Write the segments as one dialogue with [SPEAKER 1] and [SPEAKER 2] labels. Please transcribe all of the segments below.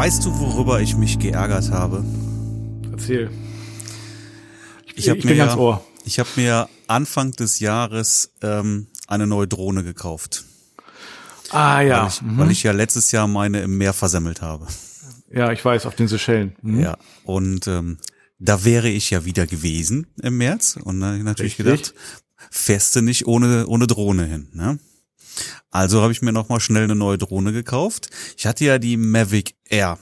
[SPEAKER 1] Weißt du, worüber ich mich geärgert habe?
[SPEAKER 2] Erzähl.
[SPEAKER 1] Ich, hab
[SPEAKER 2] ich
[SPEAKER 1] mir
[SPEAKER 2] bin ganz Ohr.
[SPEAKER 1] Ich habe mir Anfang des Jahres ähm, eine neue Drohne gekauft.
[SPEAKER 2] Ah ja.
[SPEAKER 1] Weil, ich,
[SPEAKER 2] mhm.
[SPEAKER 1] weil ich ja letztes Jahr meine im Meer versemmelt habe.
[SPEAKER 2] ja, ich weiß, auf den Seychellen. Mhm.
[SPEAKER 1] Ja. Und ähm, da wäre ich ja wieder gewesen im März. Und dann natürlich
[SPEAKER 2] Richtig.
[SPEAKER 1] gedacht, du nicht ohne, ohne Drohne hin. Ne? Also habe ich mir nochmal schnell eine neue Drohne gekauft. Ich hatte ja die Mavic Air.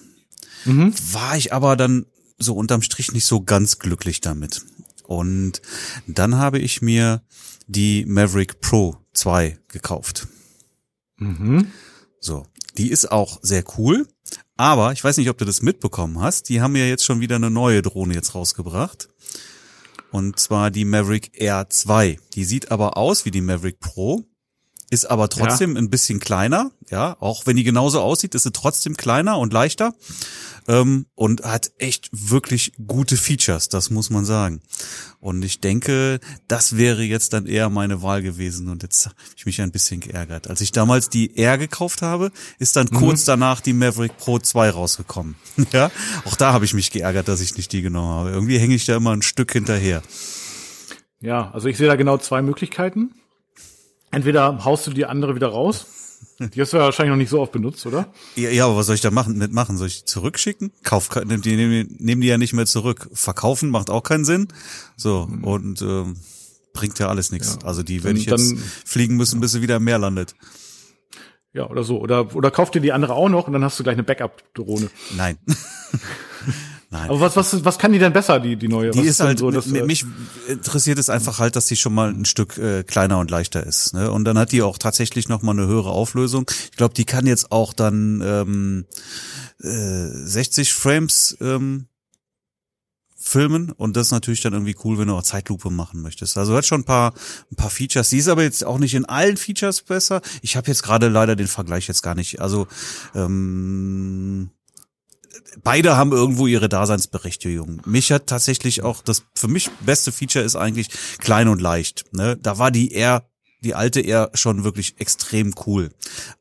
[SPEAKER 2] Mhm.
[SPEAKER 1] War ich aber dann so unterm Strich nicht so ganz glücklich damit. Und dann habe ich mir die Maverick Pro 2 gekauft.
[SPEAKER 2] Mhm.
[SPEAKER 1] So, die ist auch sehr cool, aber ich weiß nicht, ob du das mitbekommen hast, die haben ja jetzt schon wieder eine neue Drohne jetzt rausgebracht. Und zwar die Maverick Air 2. Die sieht aber aus wie die Maverick Pro, ist aber trotzdem ein bisschen kleiner, ja, auch wenn die genauso aussieht, ist sie trotzdem kleiner und leichter ähm, und hat echt wirklich gute Features, das muss man sagen. Und ich denke, das wäre jetzt dann eher meine Wahl gewesen und jetzt habe ich mich ein bisschen geärgert. Als ich damals die Air gekauft habe, ist dann kurz danach die Maverick Pro 2 rausgekommen. ja, auch da habe ich mich geärgert, dass ich nicht die genommen habe. Irgendwie hänge ich da immer ein Stück hinterher.
[SPEAKER 2] Ja, also ich sehe da genau zwei Möglichkeiten. Entweder haust du die andere wieder raus. Die hast du ja wahrscheinlich noch nicht so oft benutzt, oder?
[SPEAKER 1] Ja, ja, aber was soll ich da machen, mitmachen? Soll ich die zurückschicken? Kauf, nehmen die, nehmen, nehmen die ja nicht mehr zurück. Verkaufen macht auch keinen Sinn. So, und ähm, bringt ja alles nichts. Also die werde ich jetzt
[SPEAKER 2] dann-
[SPEAKER 1] fliegen müssen, bis sie wieder im Meer landet.
[SPEAKER 2] Ja, oder so. Oder, oder kauf dir die andere auch noch und dann hast du gleich eine Backup-Drohne.
[SPEAKER 1] Nein. Nein.
[SPEAKER 2] Aber was, was, was kann die denn besser, die, die neue?
[SPEAKER 1] Die
[SPEAKER 2] was
[SPEAKER 1] ist halt,
[SPEAKER 2] so, dass, äh,
[SPEAKER 1] mich interessiert es einfach halt, dass die schon mal ein Stück äh, kleiner und leichter ist. Ne? Und dann hat die auch tatsächlich noch mal eine höhere Auflösung. Ich glaube, die kann jetzt auch dann ähm, äh, 60 Frames ähm, filmen und das ist natürlich dann irgendwie cool, wenn du auch Zeitlupe machen möchtest. Also hat schon ein paar ein paar Features. Die ist aber jetzt auch nicht in allen Features besser. Ich habe jetzt gerade leider den Vergleich jetzt gar nicht. Also ähm, beide haben irgendwo ihre Daseinsberechtigung. Mich hat tatsächlich auch das für mich beste Feature ist eigentlich klein und leicht. Ne? Da war die eher die alte eher schon wirklich extrem cool.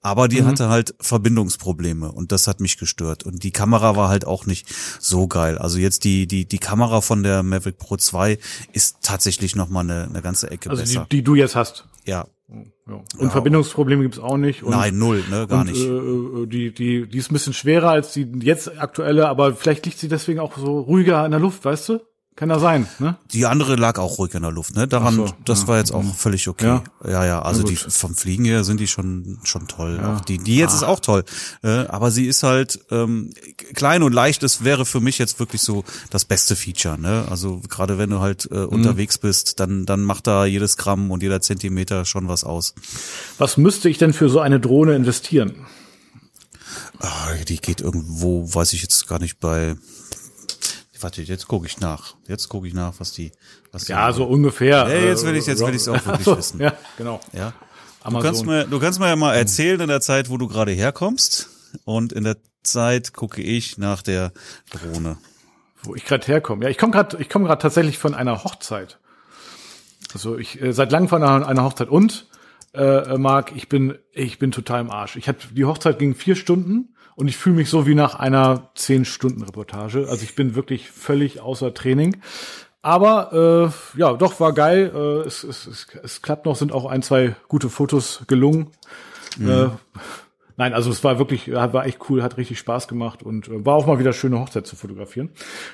[SPEAKER 1] Aber die hatte halt Verbindungsprobleme und das hat mich gestört. Und die Kamera war halt auch nicht so geil. Also jetzt die, die, die Kamera von der Mavic Pro 2 ist tatsächlich nochmal eine, eine ganze Ecke
[SPEAKER 2] also die,
[SPEAKER 1] besser.
[SPEAKER 2] die du jetzt hast.
[SPEAKER 1] ja.
[SPEAKER 2] Ja. Und Verbindungsprobleme gibt's auch nicht. Und,
[SPEAKER 1] Nein, null, ne, gar
[SPEAKER 2] und,
[SPEAKER 1] nicht.
[SPEAKER 2] Äh, äh, die, die, die ist ein bisschen schwerer als die jetzt aktuelle, aber vielleicht liegt sie deswegen auch so ruhiger in der Luft, weißt du? Kann ja sein, ne?
[SPEAKER 1] Die andere lag auch ruhig in der Luft, ne? Daran,
[SPEAKER 2] so,
[SPEAKER 1] das
[SPEAKER 2] ja.
[SPEAKER 1] war jetzt auch völlig okay. Ja,
[SPEAKER 2] Ja.
[SPEAKER 1] ja, also die vom Fliegen her sind die schon schon toll. Auch die, die jetzt ist auch toll, äh, aber sie ist halt ähm, klein und leicht. Das wäre für mich jetzt wirklich so das beste Feature, ne? Also gerade wenn du halt äh, unterwegs bist, dann dann macht da jedes Gramm und jeder Zentimeter schon was aus.
[SPEAKER 2] Was müsste ich denn für so eine Drohne investieren?
[SPEAKER 1] Ah, die geht irgendwo, weiß ich jetzt gar nicht bei. Warte, jetzt gucke ich nach. Jetzt gucke ich nach, was die. Was die
[SPEAKER 2] Ja, so ungefähr.
[SPEAKER 1] Ja, jetzt
[SPEAKER 2] äh,
[SPEAKER 1] will ich's- jetzt will ich's auch wirklich wissen.
[SPEAKER 2] Ja, genau.
[SPEAKER 1] Ja. Du kannst, mir, du kannst mir ja mal erzählen in der Zeit, wo du gerade herkommst. Und in der Zeit gucke ich nach der Drohne.
[SPEAKER 2] wo ich gerade herkomme. Ja, ich komme gerade, ich komme gerade tatsächlich von einer Hochzeit. Also ich äh, seit langem von einer, einer Hochzeit und äh, Marc, ich bin, ich bin total im Arsch. Ich hatte die Hochzeit ging vier Stunden und ich fühle mich so wie nach einer zehn Stunden Reportage. Also ich bin wirklich völlig außer Training. Aber äh, ja, doch war geil. Äh, es, es, es, es klappt noch, sind auch ein, zwei gute Fotos gelungen. Äh, Nein, also es war wirklich, war echt cool, hat richtig Spaß gemacht und äh, war auch mal wieder schöne Hochzeit zu fotografieren.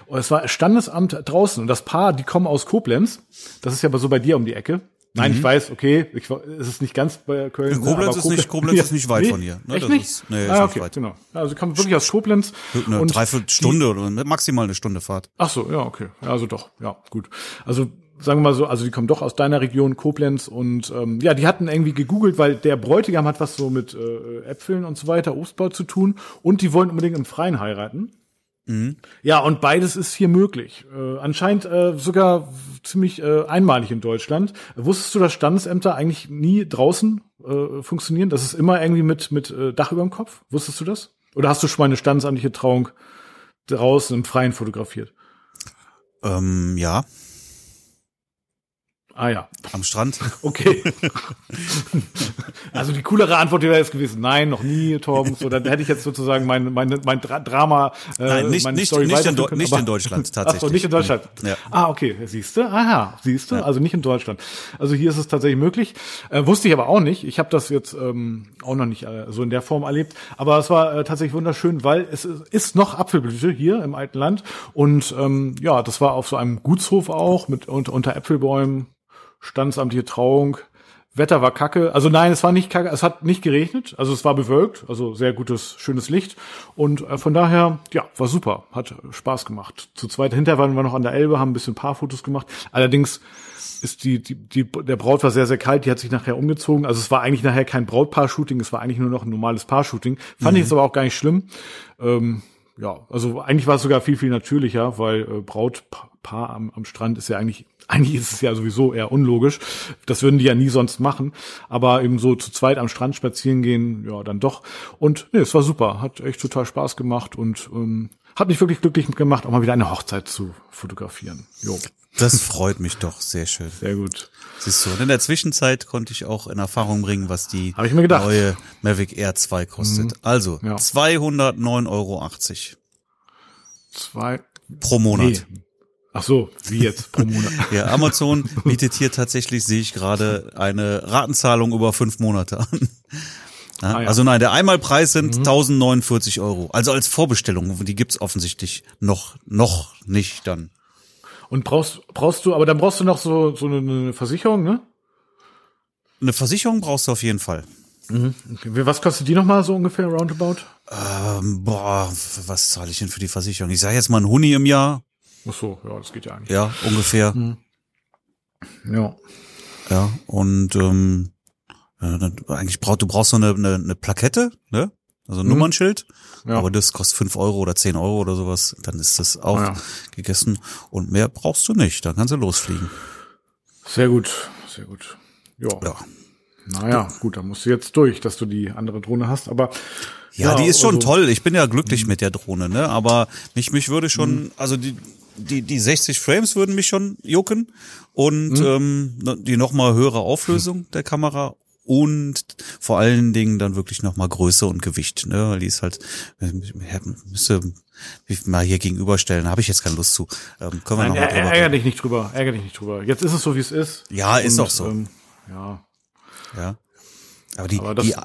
[SPEAKER 2] Und es war Standesamt draußen und das Paar, die kommen aus Koblenz. Das ist ja aber so bei dir um die Ecke. Nein, ich weiß, okay, ich, es ist nicht ganz bei Köln. ne,
[SPEAKER 1] Koblenz ist nicht- Koblenz ist nicht weit
[SPEAKER 2] Nee,
[SPEAKER 1] von hier, ne?
[SPEAKER 2] Echt nicht?
[SPEAKER 1] ist- nee, ist
[SPEAKER 2] ah,
[SPEAKER 1] nicht
[SPEAKER 2] okay,
[SPEAKER 1] weit.
[SPEAKER 2] genau. Also sie kommen wirklich aus Koblenz.
[SPEAKER 1] Eine
[SPEAKER 2] und
[SPEAKER 1] Dreiviertelstunde oder maximal eine Stunde Fahrt.
[SPEAKER 2] Ach so, ja, okay. Ja, also doch, ja, gut. Also sagen wir mal so, also die kommen doch aus deiner Region Koblenz und ähm, ja, die hatten irgendwie gegoogelt, weil der Bräutigam hat was so mit äh, Äpfeln und so weiter, Obstbau zu tun und die wollen unbedingt im Freien heiraten. Ja, und beides ist hier möglich. Äh, anscheinend äh, sogar ziemlich äh, einmalig in Deutschland. Wusstest du, dass Standesämter eigentlich nie draußen äh, funktionieren? Das ist immer irgendwie mit, mit äh, Dach über dem Kopf? Wusstest du das? Oder hast du schon mal eine standesamtliche Trauung draußen im Freien fotografiert?
[SPEAKER 1] Ähm, ja.
[SPEAKER 2] Ah ja.
[SPEAKER 1] Am Strand?
[SPEAKER 2] Okay. also die coolere Antwort wäre jetzt gewesen, nein, noch nie, Torben. So, dann hätte ich jetzt sozusagen mein, mein, mein Dra Drama,
[SPEAKER 1] äh, Nein, nicht, nicht,
[SPEAKER 2] Story
[SPEAKER 1] nicht, in, können, nicht in Deutschland tatsächlich.
[SPEAKER 2] Ach so, nicht in Deutschland.
[SPEAKER 1] Ja.
[SPEAKER 2] Ah, okay, siehst du? Aha, siehst du? Ja. Also nicht in Deutschland. Also hier ist es tatsächlich möglich. Äh, wusste ich aber auch nicht. Ich habe das jetzt ähm, auch noch nicht äh, so in der Form erlebt. Aber es war äh, tatsächlich wunderschön, weil es ist noch Apfelblüte hier im alten Land. Und ähm, ja, das war auf so einem Gutshof auch mit unter, unter Äpfelbäumen standesamtliche Trauung. Wetter war kacke. Also nein, es war nicht kacke. Es hat nicht geregnet. Also es war bewölkt. Also sehr gutes, schönes Licht. Und äh, von daher, ja, war super. Hat Spaß gemacht. Zu zweit hinter waren wir noch an der Elbe, haben ein bisschen Paarfotos gemacht. Allerdings ist die, die, die, der Braut war sehr, sehr kalt. Die hat sich nachher umgezogen. Also es war eigentlich nachher kein Brautpaar-Shooting. Es war eigentlich nur noch ein normales Paar-Shooting. Fand mhm. ich es aber auch gar nicht schlimm. Ähm, ja, also eigentlich war es sogar viel, viel natürlicher, weil äh, Brautpaar am, am Strand ist ja eigentlich eigentlich ist es ja sowieso eher unlogisch. Das würden die ja nie sonst machen. Aber eben so zu zweit am Strand spazieren gehen, ja, dann doch. Und nee, es war super. Hat echt total Spaß gemacht und ähm, hat mich wirklich glücklich gemacht, auch mal wieder eine Hochzeit zu fotografieren. Jo.
[SPEAKER 1] Das freut mich doch sehr schön.
[SPEAKER 2] Sehr gut.
[SPEAKER 1] Siehst du, und in der Zwischenzeit konnte ich auch in Erfahrung bringen, was die
[SPEAKER 2] neue
[SPEAKER 1] Mavic Air 2 kostet. Mhm. Also ja. 209,80 Euro.
[SPEAKER 2] Zwei
[SPEAKER 1] pro Monat. Nee.
[SPEAKER 2] Ach so, wie jetzt pro Monat?
[SPEAKER 1] ja, Amazon bietet hier tatsächlich, sehe ich gerade, eine Ratenzahlung über fünf Monate an. Ja, ah, ja. Also nein, der Einmalpreis sind mhm. 1049 Euro. Also als Vorbestellung, die gibt's offensichtlich noch noch nicht dann.
[SPEAKER 2] Und brauchst brauchst du, aber dann brauchst du noch so so eine Versicherung, ne?
[SPEAKER 1] Eine Versicherung brauchst du auf jeden Fall.
[SPEAKER 2] Mhm. Okay. Was kostet die nochmal so ungefähr roundabout?
[SPEAKER 1] Ähm, boah, was zahle ich denn für die Versicherung? Ich sage jetzt mal ein Huni im Jahr.
[SPEAKER 2] Ach so, ja, das geht ja eigentlich.
[SPEAKER 1] Ja, ungefähr.
[SPEAKER 2] Hm. Ja.
[SPEAKER 1] Ja, und ähm, eigentlich brauchst du brauchst so eine, eine, eine Plakette, ne? Also ein mhm. Nummernschild. Ja. Aber das kostet fünf Euro oder zehn Euro oder sowas. Dann ist das auch ja. gegessen. Und mehr brauchst du nicht. Dann kannst du losfliegen.
[SPEAKER 2] Sehr gut, sehr gut. Ja. ja. Naja, gut, dann musst du jetzt durch, dass du die andere Drohne hast. Aber
[SPEAKER 1] ja, ja die ist schon also, toll. Ich bin ja glücklich mit der Drohne, ne? Aber mich, mich würde schon, mhm. also die, die, die 60 Frames würden mich schon jucken und mhm. ähm, die nochmal höhere Auflösung der Kamera und vor allen Dingen dann wirklich nochmal Größe und Gewicht, ne? Weil die ist halt, müsste mal hier gegenüberstellen, habe ich jetzt keine Lust zu.
[SPEAKER 2] Ähm, können wir Nein, noch mal drüber ärger dich nicht drüber, ärger dich nicht drüber. Jetzt ist es so, wie es ist.
[SPEAKER 1] Ja, ist und, auch so.
[SPEAKER 2] Ähm, ja.
[SPEAKER 1] Ja. Aber die, Aber die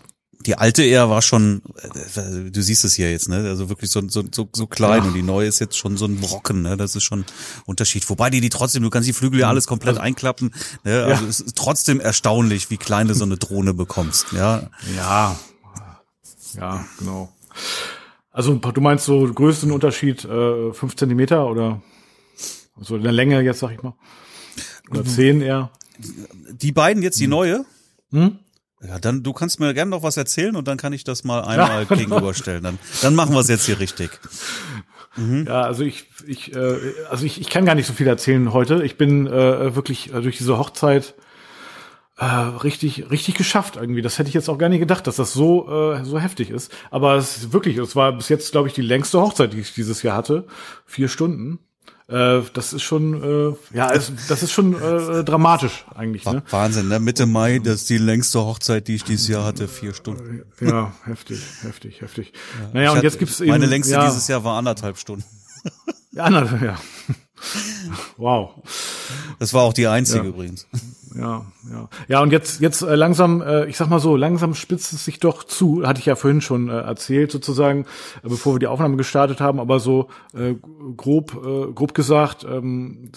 [SPEAKER 1] die alte eher war schon, äh, du siehst es hier jetzt, ne? Also wirklich so, so, so, so klein ja. und die neue ist jetzt schon so ein Brocken, ne? Das ist schon Unterschied. Wobei die die trotzdem, du kannst die Flügel ja mhm. alles komplett also, einklappen. Ne? Also ja. es ist trotzdem erstaunlich, wie klein du so eine Drohne bekommst, ja.
[SPEAKER 2] Ja, ja, genau. Also du meinst so größten Unterschied äh, fünf Zentimeter oder so in der Länge jetzt sag ich mal oder mhm. zehn eher.
[SPEAKER 1] Die beiden jetzt die hm. neue.
[SPEAKER 2] Hm?
[SPEAKER 1] Ja, dann du kannst mir gerne noch was erzählen und dann kann ich das mal einmal ja, gegenüberstellen. Dann, dann machen wir es jetzt hier richtig.
[SPEAKER 2] Mhm. Ja, also ich, ich, äh, also ich, ich kann gar nicht so viel erzählen heute. Ich bin äh, wirklich äh, durch diese Hochzeit äh, richtig, richtig geschafft irgendwie. Das hätte ich jetzt auch gar nicht gedacht, dass das so, äh, so heftig ist. Aber es ist wirklich, es war bis jetzt, glaube ich, die längste Hochzeit, die ich dieses Jahr hatte. Vier Stunden. Äh, das ist schon, äh, ja, es, das ist schon äh, dramatisch eigentlich. Ne?
[SPEAKER 1] Wahnsinn, ne? Mitte Mai, das ist die längste Hochzeit, die ich dieses Jahr hatte, vier Stunden.
[SPEAKER 2] Ja, heftig, heftig, heftig. Ja. Naja, und jetzt gibt's eben.
[SPEAKER 1] Meine längste ja, dieses Jahr war anderthalb Stunden.
[SPEAKER 2] Ja, anderthalb, ja. Wow.
[SPEAKER 1] Das war auch die einzige ja. übrigens
[SPEAKER 2] ja, ja. Ja, und jetzt, jetzt äh, langsam, äh, ich sag mal so, langsam spitzt es sich doch zu. Hatte ich ja vorhin schon äh, erzählt, sozusagen, bevor wir die Aufnahme gestartet haben, aber so grob, grob gesagt, ähm,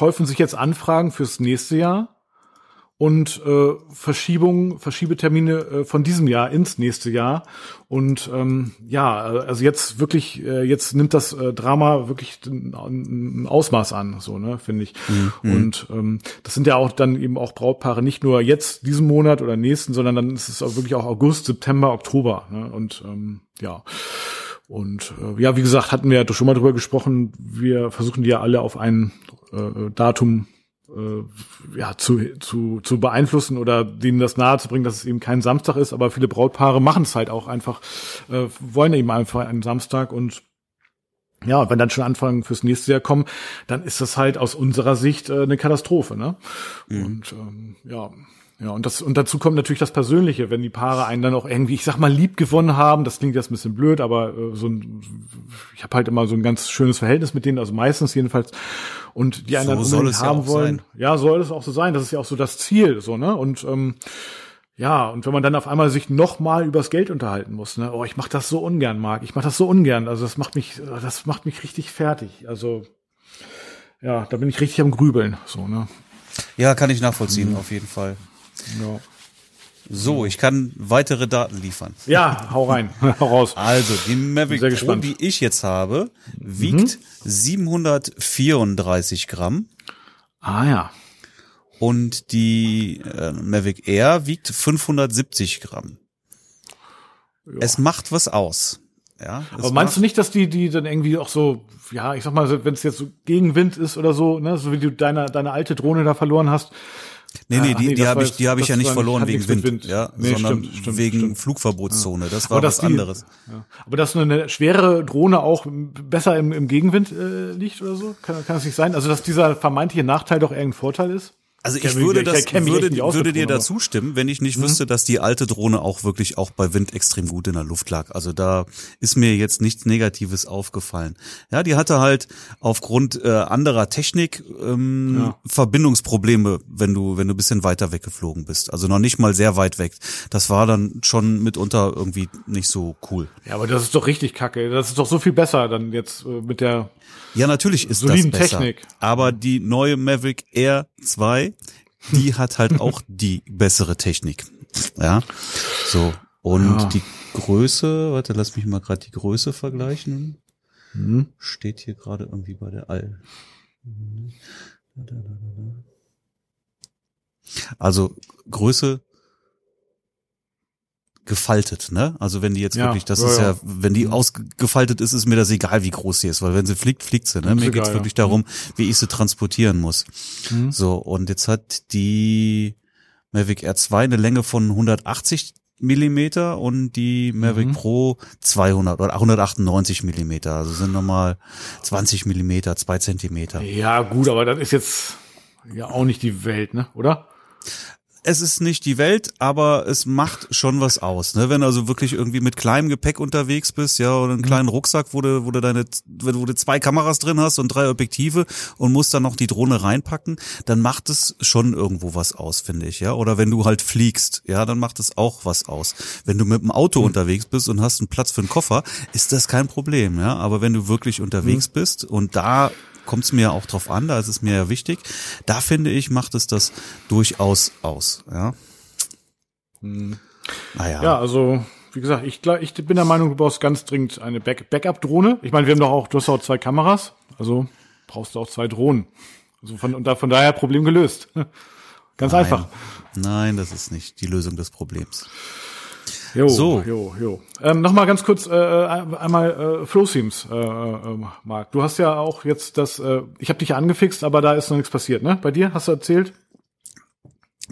[SPEAKER 2] häufen sich jetzt Anfragen fürs nächste Jahr und äh, Verschiebungen, Verschiebetermine äh, von diesem Jahr ins nächste Jahr. Und ähm, ja, also jetzt wirklich, äh, jetzt nimmt das äh, Drama wirklich ein, Ausmaß an, so, ne, finde ich. Mhm. Und ähm, das sind ja auch dann eben auch Brautpaare, nicht nur jetzt diesen Monat oder nächsten, sondern dann ist es auch wirklich auch August, September, Oktober. Ne? Und ähm, ja. Und äh, ja, wie gesagt, hatten wir ja schon mal drüber gesprochen, wir versuchen die ja alle auf ein äh, Datum äh, ja, zu, zu, zu beeinflussen oder denen das nahe zu bringen, dass es eben kein Samstag ist, aber viele Brautpaare machen es halt auch einfach, äh, wollen eben einfach einen Samstag und ja, wenn dann schon Anfang fürs nächste Jahr kommen, dann ist das halt aus unserer Sicht äh, eine Katastrophe, ne? Mhm. Und ähm, ja, ja, und das und dazu kommt natürlich das Persönliche, wenn die Paare einen dann auch irgendwie, ich sag mal, lieb gewonnen haben. Das klingt jetzt ein bisschen blöd, aber äh, so ein, ich habe halt immer so ein ganz schönes Verhältnis mit denen, also meistens jedenfalls. Und die einen so dann unbedingt haben ja wollen. Sein. Ja, soll es auch so sein. Das ist ja auch so das Ziel, so ne? Und ähm, ja, und wenn man dann auf einmal sich noch mal übers Geld unterhalten muss, ne? Oh, ich mach das so ungern, Marc. Ich mach das so ungern. Also das macht mich, das macht mich richtig fertig. Also ja, da bin ich richtig am Grübeln, so ne?
[SPEAKER 1] Ja, kann ich nachvollziehen, mhm. auf jeden Fall. Ja. So, ich kann weitere Daten liefern.
[SPEAKER 2] Ja, hau rein, hau raus.
[SPEAKER 1] Also, die Mavic Pro, gespannt. die ich jetzt habe, wiegt mhm. 734 Gramm.
[SPEAKER 2] Ah ja.
[SPEAKER 1] Und die äh, Mavic Air wiegt 570 Gramm. Ja. Es macht was aus. Ja,
[SPEAKER 2] aber meinst du nicht, dass die, die dann irgendwie auch so, ja, ich sag mal, wenn es jetzt so Gegenwind ist oder so, ne, so wie du deine, deine alte Drohne da verloren hast,
[SPEAKER 1] Nee, nee, die, nee, die habe ich, die habe ich ja nicht verloren wegen Wind, Wind, ja, nee, sondern stimmt, stimmt, wegen stimmt. Flugverbotszone. Das war was die, anderes.
[SPEAKER 2] Ja. Aber dass eine schwere Drohne auch besser im, im Gegenwind äh, liegt oder so, kann, kann das nicht sein? Also dass dieser vermeintliche Nachteil doch irgendein Vorteil ist?
[SPEAKER 1] Also ich würde das würde, würde dir dazu stimmen, wenn ich nicht mhm. wüsste, dass die alte Drohne auch wirklich auch bei Wind extrem gut in der Luft lag. Also da ist mir jetzt nichts Negatives aufgefallen. Ja, die hatte halt aufgrund äh, anderer Technik ähm, ja. Verbindungsprobleme, wenn du wenn du bisschen weiter weggeflogen bist. Also noch nicht mal sehr weit weg. Das war dann schon mitunter irgendwie nicht so cool.
[SPEAKER 2] Ja, aber das ist doch richtig kacke. Das ist doch so viel besser dann jetzt äh, mit der
[SPEAKER 1] ja, natürlich ist das besser. Technik. Aber die neue Maverick Air 2, die hat halt auch die bessere Technik. Ja, so. Und ja. die Größe, warte, lass mich mal gerade die Größe vergleichen. Hm. Steht hier gerade irgendwie bei der All. Also Größe gefaltet, ne? Also wenn die jetzt ja, wirklich, das ja, ist ja, wenn die ausgefaltet ist, ist mir das egal, wie groß sie ist, weil wenn sie fliegt, fliegt sie, ne? Mir geht's egal, wirklich ja. darum, wie ich sie transportieren muss. Mhm. So, und jetzt hat die Mavic Air 2 eine Länge von 180 Millimeter und die Mavic mhm. Pro 200 oder 198 Millimeter. Also sind nochmal 20 Millimeter, zwei Zentimeter.
[SPEAKER 2] Ja, gut, aber das ist jetzt ja auch nicht die Welt, ne? Oder?
[SPEAKER 1] Es ist nicht die Welt, aber es macht schon was aus. Ne? Wenn du also wirklich irgendwie mit kleinem Gepäck unterwegs bist, ja, oder einen mhm. kleinen Rucksack, wo du, wo du deine, wo du zwei Kameras drin hast und drei Objektive und musst dann noch die Drohne reinpacken, dann macht es schon irgendwo was aus, finde ich, ja. Oder wenn du halt fliegst, ja, dann macht es auch was aus. Wenn du mit dem Auto mhm. unterwegs bist und hast einen Platz für einen Koffer, ist das kein Problem, ja. Aber wenn du wirklich unterwegs mhm. bist und da kommt es mir auch drauf an, da ist es mir ja wichtig. Da finde ich, macht es das durchaus aus. Ja,
[SPEAKER 2] hm. naja. ja also wie gesagt, ich, ich bin der Meinung, du brauchst ganz dringend eine Back Backup-Drohne. Ich meine, wir haben doch auch, du hast auch zwei Kameras, also brauchst du auch zwei Drohnen. Also von, und da, von daher Problem gelöst. Ganz
[SPEAKER 1] Nein.
[SPEAKER 2] einfach.
[SPEAKER 1] Nein, das ist nicht die Lösung des Problems.
[SPEAKER 2] Jo, so. jo, jo. Ähm, Nochmal ganz kurz äh, äh einmal äh, Flow Themes, äh, äh, Marc. Du hast ja auch jetzt das, äh, ich habe dich ja angefixt, aber da ist noch nichts passiert, ne? Bei dir hast du erzählt?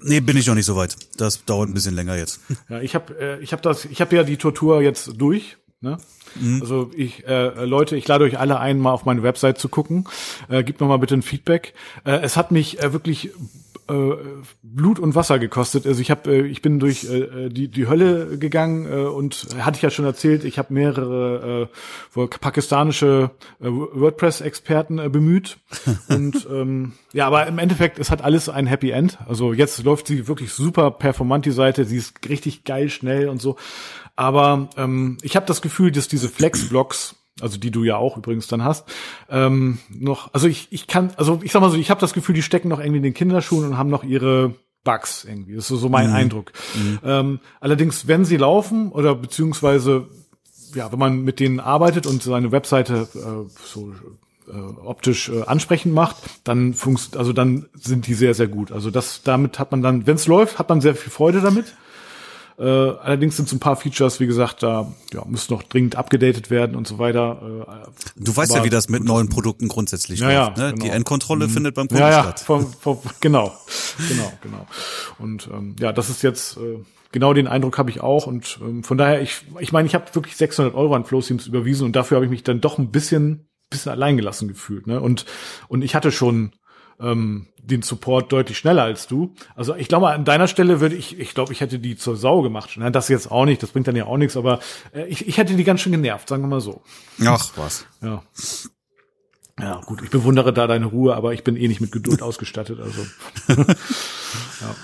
[SPEAKER 1] Nee, bin ich noch nicht so weit. Das dauert ein bisschen länger jetzt.
[SPEAKER 2] Ja, ich habe äh, ich hab das, ich habe ja die Tortur jetzt durch. Ne? Mhm. Also ich, äh, Leute, ich lade euch alle ein, mal auf meine Website zu gucken. Äh, gebt mir mal bitte ein Feedback. Äh, es hat mich äh, wirklich äh, Blut und Wasser gekostet. Also ich habe, äh, ich bin durch äh, die die Hölle gegangen äh, und hatte ich ja schon erzählt, ich habe mehrere äh, pakistanische äh, WordPress-Experten äh, bemüht und ähm, ja, aber im Endeffekt es hat alles ein Happy End. Also jetzt läuft sie wirklich super performant die Seite, sie ist richtig geil schnell und so. Aber ähm, ich habe das Gefühl, dass diese Flex-Blocks also die du ja auch übrigens dann hast, ähm, noch, also ich, ich kann, also ich sag mal so, ich habe das Gefühl, die stecken noch irgendwie in den Kinderschuhen und haben noch ihre Bugs irgendwie. Das ist so mein mhm. Eindruck. Mhm. Ähm, allerdings, wenn sie laufen oder beziehungsweise ja, wenn man mit denen arbeitet und seine Webseite äh, so äh, optisch äh, ansprechend macht, dann funkt, also dann sind die sehr sehr gut. Also das damit hat man dann, wenn es läuft, hat man sehr viel Freude damit. Äh, allerdings sind so ein paar Features, wie gesagt, da ja, müssen noch dringend abgedatet werden und so weiter.
[SPEAKER 1] Äh, du weißt ja, wie das mit neuen Produkten grundsätzlich ja, läuft. Ja, ne? genau. Die Endkontrolle mhm. findet beim Kunden
[SPEAKER 2] ja,
[SPEAKER 1] ja, statt.
[SPEAKER 2] Vom, vom, genau, genau, genau. Und ähm, ja, das ist jetzt äh, genau den Eindruck habe ich auch und ähm, von daher ich ich meine ich habe wirklich 600 Euro an Flowseams überwiesen und dafür habe ich mich dann doch ein bisschen bisschen alleingelassen gefühlt. Ne? Und, und ich hatte schon ähm, den Support deutlich schneller als du. Also ich glaube, an deiner Stelle würde ich, ich glaube, ich hätte die zur Sau gemacht. Ne? Das jetzt auch nicht, das bringt dann ja auch nichts, aber äh, ich, ich hätte die ganz schön genervt, sagen wir mal so.
[SPEAKER 1] Ach, was.
[SPEAKER 2] Ja. Ja, gut, ich bewundere da deine Ruhe, aber ich bin eh nicht mit Geduld ausgestattet, also.
[SPEAKER 1] ja.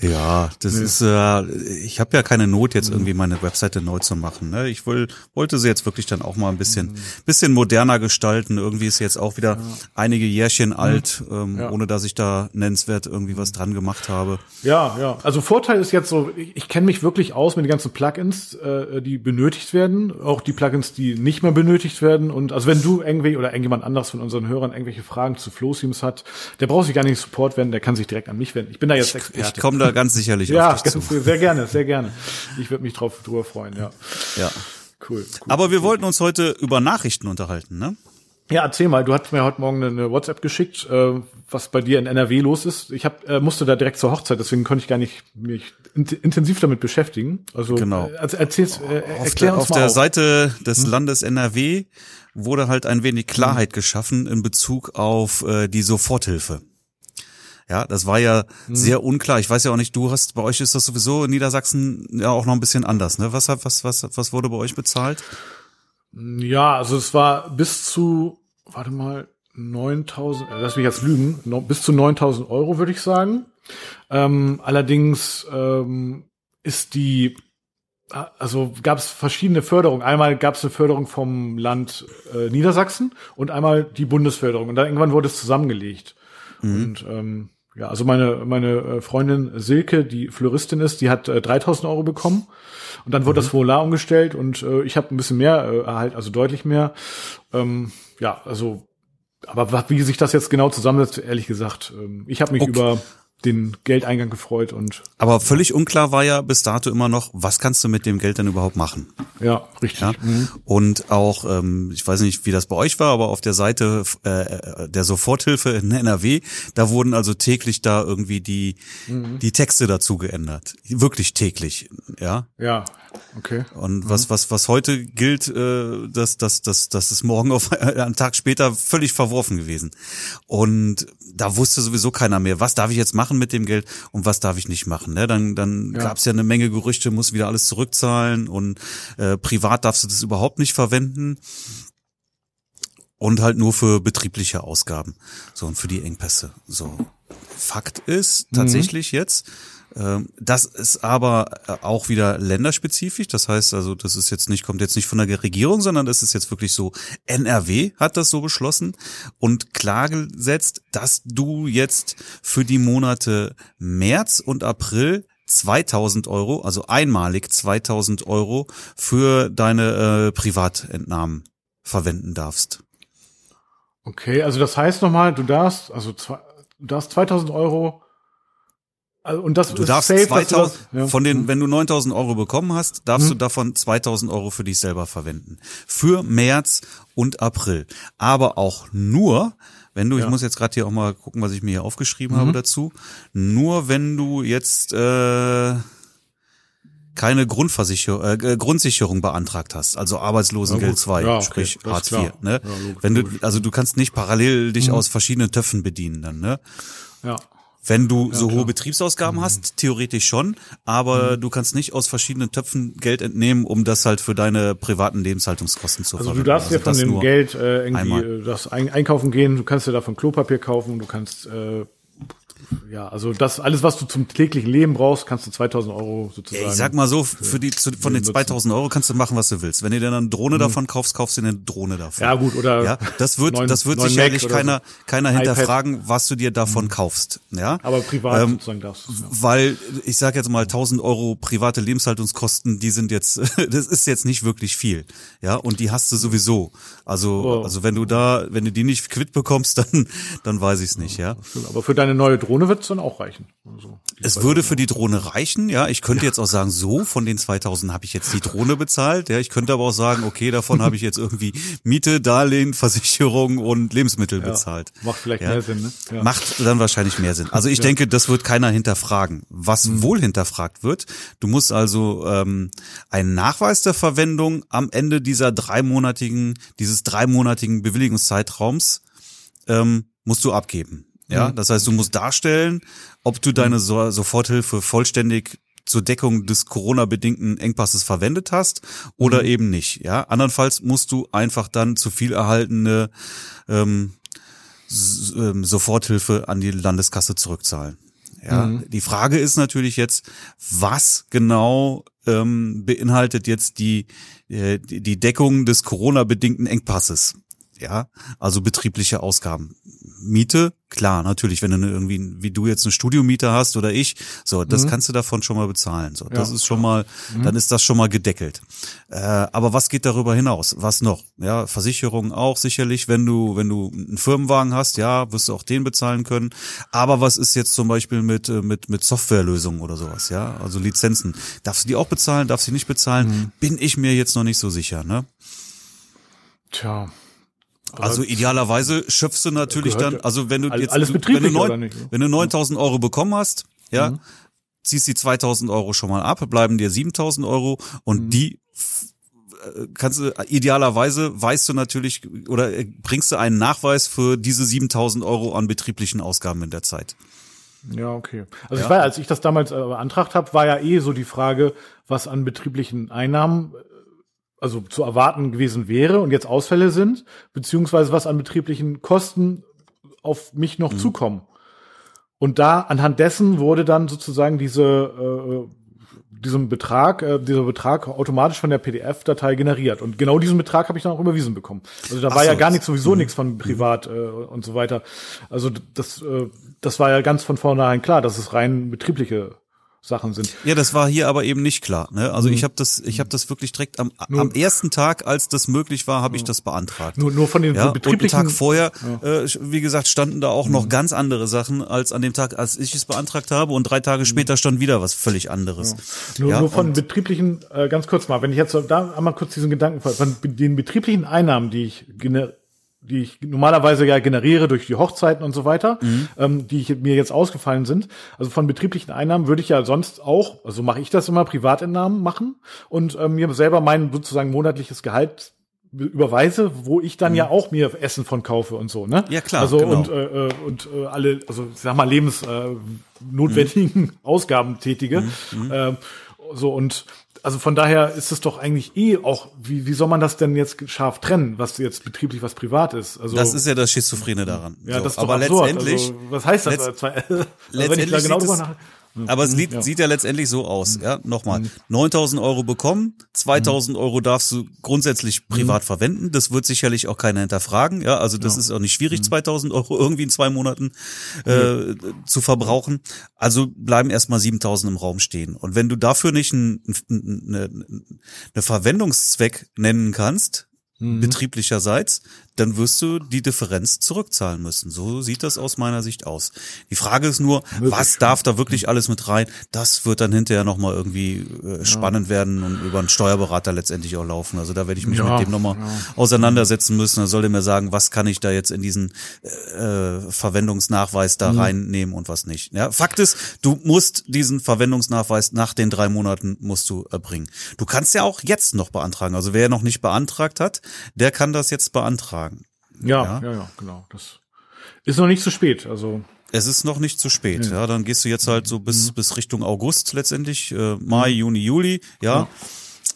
[SPEAKER 1] Ja, das nee. ist, äh, ich habe ja keine Not, jetzt irgendwie meine Webseite neu zu machen. Ne? Ich will, wollte sie jetzt wirklich dann auch mal ein bisschen, mhm. bisschen moderner gestalten. Irgendwie ist sie jetzt auch wieder ja. einige Jährchen mhm. alt, ähm, ja. ohne dass ich da nennenswert irgendwie was dran gemacht habe.
[SPEAKER 2] Ja, ja. Also Vorteil ist jetzt so, ich, ich kenne mich wirklich aus mit den ganzen Plugins, äh, die benötigt werden, auch die Plugins, die nicht mehr benötigt werden. Und also wenn du irgendwie oder irgendjemand anderes von unseren Hörern irgendwelche Fragen zu Flow-Themes hat, der braucht sich gar nicht Support wenden, der kann sich direkt an mich wenden. Ich bin da jetzt Experte.
[SPEAKER 1] Ich komme da ganz sicherlich
[SPEAKER 2] ja, auf dich zu. sehr gerne, sehr gerne. Ich würde mich drauf drüber freuen, ja.
[SPEAKER 1] Ja. Cool, cool. Aber wir cool. wollten uns heute über Nachrichten unterhalten, ne?
[SPEAKER 2] Ja, erzähl mal. Du hast mir heute Morgen eine WhatsApp geschickt, äh, was bei dir in NRW los ist. Ich hab, äh, musste da direkt zur Hochzeit, deswegen konnte ich gar nicht mich intensiv damit beschäftigen. Also
[SPEAKER 1] genau.
[SPEAKER 2] äh, erzähl's, äh,
[SPEAKER 1] auf erklär der, uns auf mal. Auf der auf. Seite des hm? Landes NRW wurde halt ein wenig Klarheit hm. geschaffen in Bezug auf äh, die Soforthilfe. Ja, das war ja mhm. sehr unklar. Ich weiß ja auch nicht, du hast, bei euch ist das sowieso in Niedersachsen ja auch noch ein bisschen anders, ne? Was hat, was, was, was wurde bei euch bezahlt?
[SPEAKER 2] Ja, also es war bis zu, warte mal, 9000, äh, lass mich jetzt lügen, bis zu 9000 Euro würde ich sagen. Ähm, allerdings ähm, ist die, also gab es verschiedene Förderungen. Einmal gab es eine Förderung vom Land äh, Niedersachsen und einmal die Bundesförderung. Und dann irgendwann wurde es zusammengelegt. Mhm. Und ähm, ja, also meine, meine äh, Freundin Silke, die Floristin ist, die hat äh, 3000 Euro bekommen. Und dann wurde mhm. das Formular umgestellt und äh, ich habe ein bisschen mehr äh, erhalten, also deutlich mehr. Ähm, ja, also, aber wie sich das jetzt genau zusammensetzt, ehrlich gesagt, ähm, ich habe mich okay. über den Geldeingang gefreut und.
[SPEAKER 1] Aber völlig unklar war ja bis dato immer noch, was kannst du mit dem Geld denn überhaupt machen?
[SPEAKER 2] Ja, richtig. Ja?
[SPEAKER 1] Mhm. Und auch, ähm, ich weiß nicht, wie das bei euch war, aber auf der Seite äh, der Soforthilfe in NRW, da wurden also täglich da irgendwie die mhm. die Texte dazu geändert, wirklich täglich, ja.
[SPEAKER 2] Ja, okay.
[SPEAKER 1] Und mhm. was was was heute gilt, äh, dass dass dass das ist morgen auf einen Tag später völlig verworfen gewesen. Und da wusste sowieso keiner mehr, was darf ich jetzt machen mit dem Geld und was darf ich nicht machen. Ne? Dann, dann ja. gab es ja eine Menge Gerüchte, muss wieder alles zurückzahlen und äh, privat darfst du das überhaupt nicht verwenden. Und halt nur für betriebliche Ausgaben. So, und für die Engpässe. So. Fakt ist mhm. tatsächlich mhm. jetzt, das ist aber äh, auch wieder länderspezifisch. Das heißt also, das ist jetzt nicht, kommt jetzt nicht von der Regierung, sondern das ist jetzt wirklich so, NRW hat das so beschlossen und klargesetzt, dass du jetzt für die Monate März und April 2000 Euro, also einmalig 2000 Euro für deine äh, Privatentnahmen verwenden darfst.
[SPEAKER 2] Okay, also das heißt nochmal, du darfst, also du darfst 2000 Euro also, und das
[SPEAKER 1] du darfst safe, 2000, das, ja. von den, wenn du 9000 Euro bekommen hast, darfst hm. du davon 2000 Euro für dich selber verwenden. Für März und April. Aber auch nur, wenn du, ja. ich muss jetzt gerade hier auch mal gucken, was ich mir hier aufgeschrieben mhm. habe dazu, nur wenn du jetzt äh, keine Grundversicherung, äh, Grundsicherung beantragt hast, also Arbeitslosengeld 2, ja, okay. sprich Hartz IV. Ne? Ja, wenn du, also du kannst nicht parallel dich mhm. aus verschiedenen Töpfen bedienen dann, ne?
[SPEAKER 2] Ja.
[SPEAKER 1] Wenn du ja, so klar. hohe Betriebsausgaben mhm. hast, theoretisch schon, aber mhm. du kannst nicht aus verschiedenen Töpfen Geld entnehmen, um das halt für deine privaten Lebenshaltungskosten zu
[SPEAKER 2] Also du darfst also ja von dem Geld äh, irgendwie einmal. das einkaufen gehen, du kannst dir davon Klopapier kaufen, du kannst äh, ja, also das alles, was du zum täglichen Leben brauchst, kannst du 2000 Euro sozusagen.
[SPEAKER 1] Ich sag mal so, für die zu, von den 2000 Euro kannst du machen, was du willst. Wenn du dir dann eine Drohne mhm. davon kaufst, kaufst du eine Drohne davon.
[SPEAKER 2] Ja gut, oder
[SPEAKER 1] ja, das wird, neun, das wird sicherlich keiner, so. keiner hinterfragen, iPad. was du dir davon mhm. kaufst. Ja,
[SPEAKER 2] aber privat ähm, sozusagen darfst
[SPEAKER 1] du. Ja. Weil ich sag jetzt mal 1000 Euro private Lebenshaltungskosten, die sind jetzt, das ist jetzt nicht wirklich viel. Ja, und die hast du sowieso. Also, oh. also wenn du da, wenn du die nicht quitt bekommst, dann, dann weiß ich es nicht. Ja.
[SPEAKER 2] Aber für deine neue Drohne wird es dann auch reichen. Also,
[SPEAKER 1] es würde für die Drohne reichen, ja. Ich könnte ja. jetzt auch sagen, so, von den 2000 habe ich jetzt die Drohne bezahlt, ja. Ich könnte aber auch sagen, okay, davon habe ich jetzt irgendwie Miete, Darlehen, Versicherung und Lebensmittel ja, bezahlt.
[SPEAKER 2] Macht vielleicht
[SPEAKER 1] ja.
[SPEAKER 2] mehr Sinn, ne?
[SPEAKER 1] Macht dann wahrscheinlich mehr Sinn. Also ich denke, das wird keiner hinterfragen. Was mhm. wohl hinterfragt wird, du musst also ähm, einen Nachweis der Verwendung am Ende dieser dreimonatigen, dieses dreimonatigen Bewilligungszeitraums ähm, musst du abgeben. Ja, mhm. das heißt, du musst darstellen, ob du deine so Soforthilfe vollständig zur Deckung des Corona-bedingten Engpasses verwendet hast oder mhm. eben nicht. Ja, andernfalls musst du einfach dann zu viel erhaltene ähm, ähm, Soforthilfe an die Landeskasse zurückzahlen. Ja, mhm. die Frage ist natürlich jetzt, was genau ähm, beinhaltet jetzt die äh, die Deckung des Corona-bedingten Engpasses? Ja, also betriebliche Ausgaben. Miete, klar, natürlich, wenn du irgendwie, wie du jetzt eine Studiomiete hast oder ich, so, das mhm. kannst du davon schon mal bezahlen. So, das ja, ist schon mal, mhm. dann ist das schon mal gedeckelt. Äh, aber was geht darüber hinaus? Was noch? Ja, Versicherungen auch sicherlich, wenn du, wenn du einen Firmenwagen hast, ja, wirst du auch den bezahlen können. Aber was ist jetzt zum Beispiel mit, äh, mit, mit Softwarelösungen oder sowas, ja? Also Lizenzen. Darfst du die auch bezahlen, darfst du die nicht bezahlen? Mhm. Bin ich mir jetzt noch nicht so sicher, ne?
[SPEAKER 2] Tja,
[SPEAKER 1] also idealerweise schöpfst du natürlich dann, also wenn du jetzt,
[SPEAKER 2] alles
[SPEAKER 1] wenn du,
[SPEAKER 2] neun,
[SPEAKER 1] nicht, wenn du 9000 Euro bekommen hast, ja, mhm. ziehst die 2000 Euro schon mal ab, bleiben dir 7000 Euro und mhm. die äh, kannst du idealerweise weißt du natürlich oder äh, bringst du einen Nachweis für diese 7000 Euro an betrieblichen Ausgaben in der Zeit.
[SPEAKER 2] Ja, okay. Also ja. ich war, als ich das damals äh, beantragt habe, war ja eh so die Frage, was an betrieblichen Einnahmen also zu erwarten gewesen wäre und jetzt Ausfälle sind, beziehungsweise was an betrieblichen Kosten auf mich noch mhm. zukommen. Und da anhand dessen wurde dann sozusagen diese äh, diesem Betrag, äh, dieser Betrag automatisch von der PDF-Datei generiert. Und genau diesen Betrag habe ich dann auch überwiesen bekommen. Also da Ach war so, ja gar nichts, sowieso mhm. nichts von privat äh, und so weiter. Also das, äh, das war ja ganz von vornherein klar, dass es rein betriebliche Sachen sind.
[SPEAKER 1] Ja, das war hier aber eben nicht klar. Ne? Also mhm. ich habe das, ich habe das wirklich direkt am, nur, am ersten Tag, als das möglich war, habe ich das beantragt.
[SPEAKER 2] Nur, nur von den
[SPEAKER 1] ja,
[SPEAKER 2] betrieblichen.
[SPEAKER 1] Und Tag vorher, ja. äh, wie gesagt, standen da auch mhm. noch ganz andere Sachen als an dem Tag, als ich es beantragt habe. Und drei Tage mhm. später stand wieder was völlig anderes.
[SPEAKER 2] Ja. Nur, nur von betrieblichen, äh, ganz kurz mal, wenn ich jetzt da einmal kurz diesen Gedanken von den betrieblichen Einnahmen, die ich die ich normalerweise ja generiere durch die Hochzeiten und so weiter, mhm. ähm, die ich, mir jetzt ausgefallen sind. Also von betrieblichen Einnahmen würde ich ja sonst auch, also mache ich das immer, Privatentnahmen machen und ähm, mir selber mein sozusagen monatliches Gehalt überweise, wo ich dann mhm. ja auch mir Essen von kaufe und so, ne?
[SPEAKER 1] Ja klar.
[SPEAKER 2] Also genau. und äh, äh und äh, alle, also ich sag mal lebensnotwendigen äh, mhm. Ausgaben tätige. Äh, so und also von daher ist es doch eigentlich eh auch, wie, wie soll man das denn jetzt scharf trennen, was jetzt betrieblich, was privat ist? Also
[SPEAKER 1] das ist ja das Schizophrene daran.
[SPEAKER 2] Ja, so. das ist
[SPEAKER 1] aber
[SPEAKER 2] absurd.
[SPEAKER 1] letztendlich.
[SPEAKER 2] Also, was heißt das?
[SPEAKER 1] Letzt, also, letztendlich genau sieht es, aber es sieht, ja. sieht ja letztendlich so aus. Ja, nochmal. 9000 Euro bekommen, 2000 Euro darfst du grundsätzlich privat mhm. verwenden. Das wird sicherlich auch keiner hinterfragen. Ja, also das ja. ist auch nicht schwierig, 2000 Euro irgendwie in zwei Monaten äh, zu verbrauchen. Also bleiben erstmal 7000 im Raum stehen. Und wenn du dafür nicht einen eine, eine Verwendungszweck nennen kannst, mhm. betrieblicherseits, dann wirst du die Differenz zurückzahlen müssen. So sieht das aus meiner Sicht aus. Die Frage ist nur, Möglich. was darf da wirklich alles mit rein? Das wird dann hinterher nochmal irgendwie äh, spannend ja. werden und über einen Steuerberater letztendlich auch laufen. Also da werde ich mich ja, mit dem nochmal ja. auseinandersetzen müssen. Da soll er mir sagen, was kann ich da jetzt in diesen äh, Verwendungsnachweis da mhm. reinnehmen und was nicht. Ja, Fakt ist, du musst diesen Verwendungsnachweis nach den drei Monaten musst du erbringen. Du kannst ja auch jetzt noch beantragen. Also wer noch nicht beantragt hat, der kann das jetzt beantragen.
[SPEAKER 2] Ja, ja, ja, ja, genau. Das ist noch nicht zu spät. Also
[SPEAKER 1] es ist noch nicht zu spät. Ja, ja dann gehst du jetzt halt so bis mhm. bis Richtung August letztendlich, äh, Mai, mhm. Juni, Juli, ja.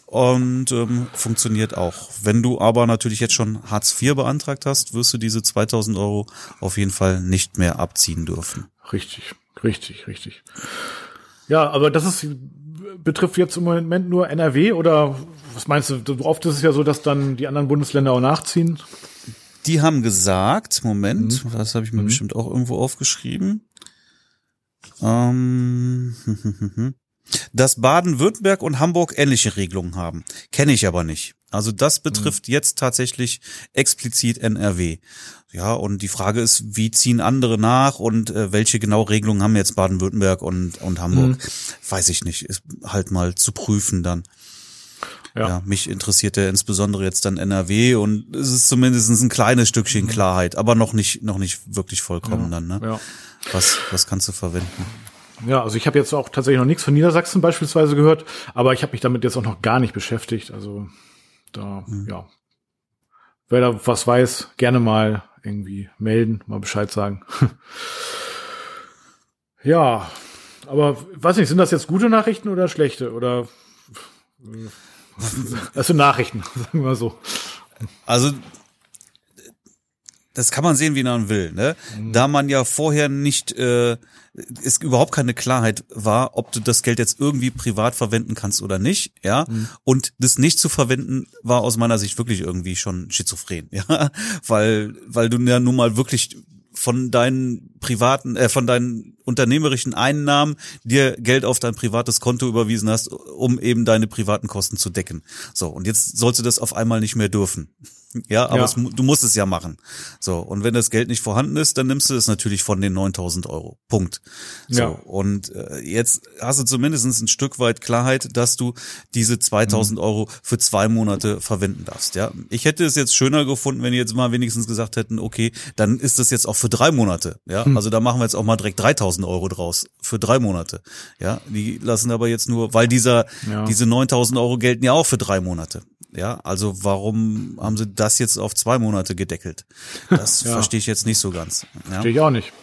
[SPEAKER 1] Und ähm, funktioniert auch. Wenn du aber natürlich jetzt schon Hartz IV beantragt hast, wirst du diese 2000 Euro auf jeden Fall nicht mehr abziehen dürfen.
[SPEAKER 2] Richtig, richtig, richtig. Ja, aber das ist betrifft jetzt im Moment nur NRW oder was meinst du? Oft ist es ja so, dass dann die anderen Bundesländer auch nachziehen.
[SPEAKER 1] Die haben gesagt, Moment, mhm. das habe ich mir mhm. bestimmt auch irgendwo aufgeschrieben, ähm, dass Baden-Württemberg und Hamburg ähnliche Regelungen haben. Kenne ich aber nicht. Also das betrifft mhm. jetzt tatsächlich explizit NRW. Ja, und die Frage ist, wie ziehen andere nach und äh, welche genau Regelungen haben jetzt Baden-Württemberg und, und Hamburg? Mhm. Weiß ich nicht. Ist halt mal zu prüfen dann. Ja. ja. mich interessiert ja insbesondere jetzt dann NRW und es ist zumindest ein kleines Stückchen mhm. Klarheit, aber noch nicht, noch nicht wirklich vollkommen ja. dann, ne? Ja. Was, was kannst du verwenden?
[SPEAKER 2] Ja, also ich habe jetzt auch tatsächlich noch nichts von Niedersachsen beispielsweise gehört, aber ich habe mich damit jetzt auch noch gar nicht beschäftigt. Also da, mhm. ja. Wer da was weiß, gerne mal irgendwie melden, mal Bescheid sagen. ja, aber weiß nicht, sind das jetzt gute Nachrichten oder schlechte? Oder also Nachrichten, sagen wir mal so.
[SPEAKER 1] Also das kann man sehen, wie man will, ne? Mhm. Da man ja vorher nicht äh, es überhaupt keine Klarheit war, ob du das Geld jetzt irgendwie privat verwenden kannst oder nicht, ja. Mhm. Und das nicht zu verwenden war aus meiner Sicht wirklich irgendwie schon schizophren, ja, weil weil du ja nun mal wirklich von deinen privaten, äh, von deinen unternehmerischen Einnahmen dir Geld auf dein privates Konto überwiesen hast, um eben deine privaten Kosten zu decken. So, und jetzt sollst du das auf einmal nicht mehr dürfen. Ja, aber ja. Es, du musst es ja machen. So, und wenn das Geld nicht vorhanden ist, dann nimmst du es natürlich von den 9000 Euro. Punkt. So, ja. und äh, jetzt hast du zumindest ein Stück weit Klarheit, dass du diese 2000 mhm. Euro für zwei Monate verwenden darfst. Ja, ich hätte es jetzt schöner gefunden, wenn die jetzt mal wenigstens gesagt hätten, okay, dann ist das jetzt auch für drei Monate. Ja, mhm. also da machen wir jetzt auch mal direkt 3000 Euro draus für drei Monate. Ja, die lassen aber jetzt nur, weil dieser, ja. diese 9000 Euro gelten ja auch für drei Monate. Ja, also warum haben sie das jetzt auf zwei Monate gedeckelt? Das ja. verstehe ich jetzt nicht so ganz.
[SPEAKER 2] Ja? Verstehe ich auch nicht.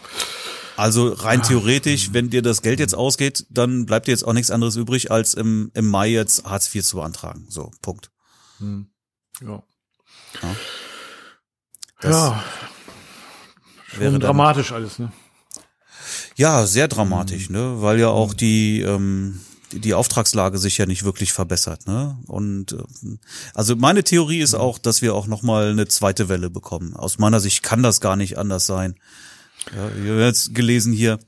[SPEAKER 1] Also rein ah. theoretisch, wenn dir das Geld jetzt ausgeht, dann bleibt dir jetzt auch nichts anderes übrig, als im, im Mai jetzt Hartz IV zu beantragen. So, Punkt. Hm.
[SPEAKER 2] Ja. Ja. ja. Schon dramatisch alles, ne?
[SPEAKER 1] Ja, sehr dramatisch, hm. ne? Weil ja auch die, ähm, die Auftragslage sich ja nicht wirklich verbessert. Ne? Und äh, also meine Theorie ist auch, dass wir auch noch mal eine zweite Welle bekommen. Aus meiner Sicht kann das gar nicht anders sein. Ja, ich habe jetzt gelesen hier,